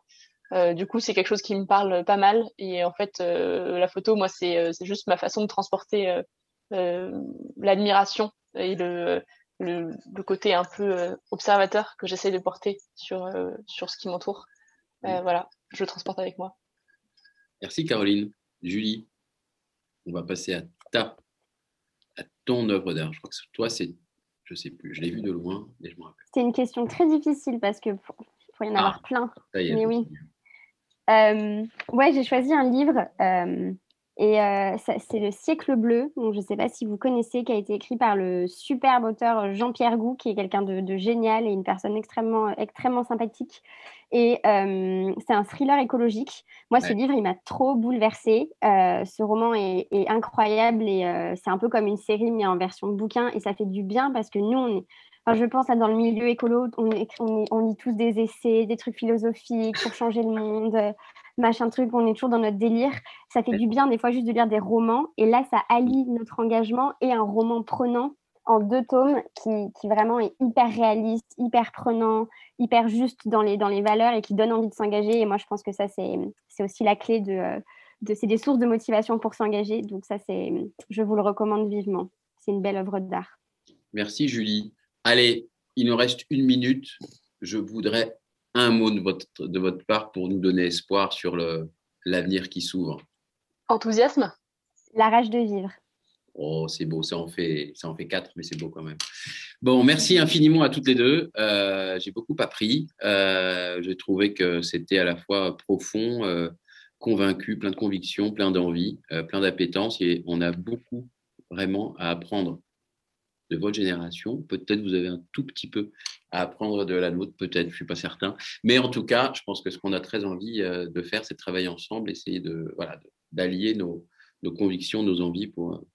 Euh, du coup, c'est quelque chose qui me parle pas mal. Et en fait, la photo, moi, c'est juste ma façon de transporter l'admiration et le, le, le, côté un peu observateur que j'essaie de porter sur, sur ce qui m'entoure. Voilà, je le transporte avec moi. Merci Caroline. Julie, on va passer à ta, à ton œuvre d'art. Je crois que toi, c'est je sais plus, je l'ai vu de loin, mais je me rappelle. C'est une question très difficile parce que pour, y en avoir ah, plein. mais oui. Euh, ouais, j'ai choisi un livre euh, Et c'est le siècle bleu, donc je ne sais pas si vous connaissez, qui a été écrit par le superbe auteur Jean-Pierre Gou, qui est quelqu'un de, de, génial et une personne extrêmement, extrêmement sympathique. Et c'est un thriller écologique. Moi, ce livre, il m'a trop bouleversée. ce roman est, est incroyable et c'est un peu comme une série, mais en version de bouquin. Et ça fait du bien parce que nous, on est, Je pense à dans le milieu écolo, on, on, on, lit tous des essais, des trucs philosophiques pour changer le monde, machin truc, on est toujours dans notre délire. Ça fait du bien des fois juste de lire des romans. Et là, ça allie notre engagement et un roman prenant en deux tomes qui, qui vraiment est hyper réaliste, hyper prenant, hyper juste dans les, dans les valeurs et qui donne envie de s'engager. Et moi, je pense que ça, c'est aussi la clé de... de c'est des sources de motivation pour s'engager. Donc ça, c'est, je vous le recommande vivement. C'est une belle œuvre d'art. Merci Julie. Allez, il nous reste une minute. Je voudrais un mot de votre, de votre part pour nous donner espoir sur l'avenir qui s'ouvre. Enthousiasme? La rage de vivre. Oh, c'est beau, ça en, fait, ça en fait quatre, mais c'est beau quand même. Bon, merci infiniment à toutes les deux. Euh, j'ai beaucoup appris. Euh, j'ai trouvé que c'était à la fois profond, euh, convaincu, plein de convictions, plein d'envie, plein d'appétence. Et on a beaucoup vraiment à apprendre de votre génération. Peut-être vous avez un tout petit peu à apprendre de la nôtre, peut-être, je ne suis pas certain. Mais en tout cas, je pense que ce qu'on a très envie euh, de faire, c'est de travailler ensemble, essayer de voilà d'allier nos, nos, convictions, nos envies pour euh,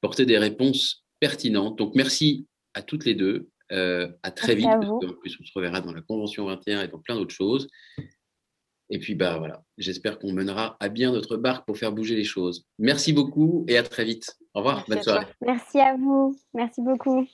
porter des réponses pertinentes. Donc merci à toutes les deux. Euh, à très vite. En plus, on se reverra dans la Convention 21 et dans plein d'autres choses. Et puis, bah, voilà, j'espère qu'on mènera à bien notre barque pour faire bouger les choses. Merci beaucoup et à très vite. Au revoir. Bonne soirée. Merci à vous. Merci beaucoup.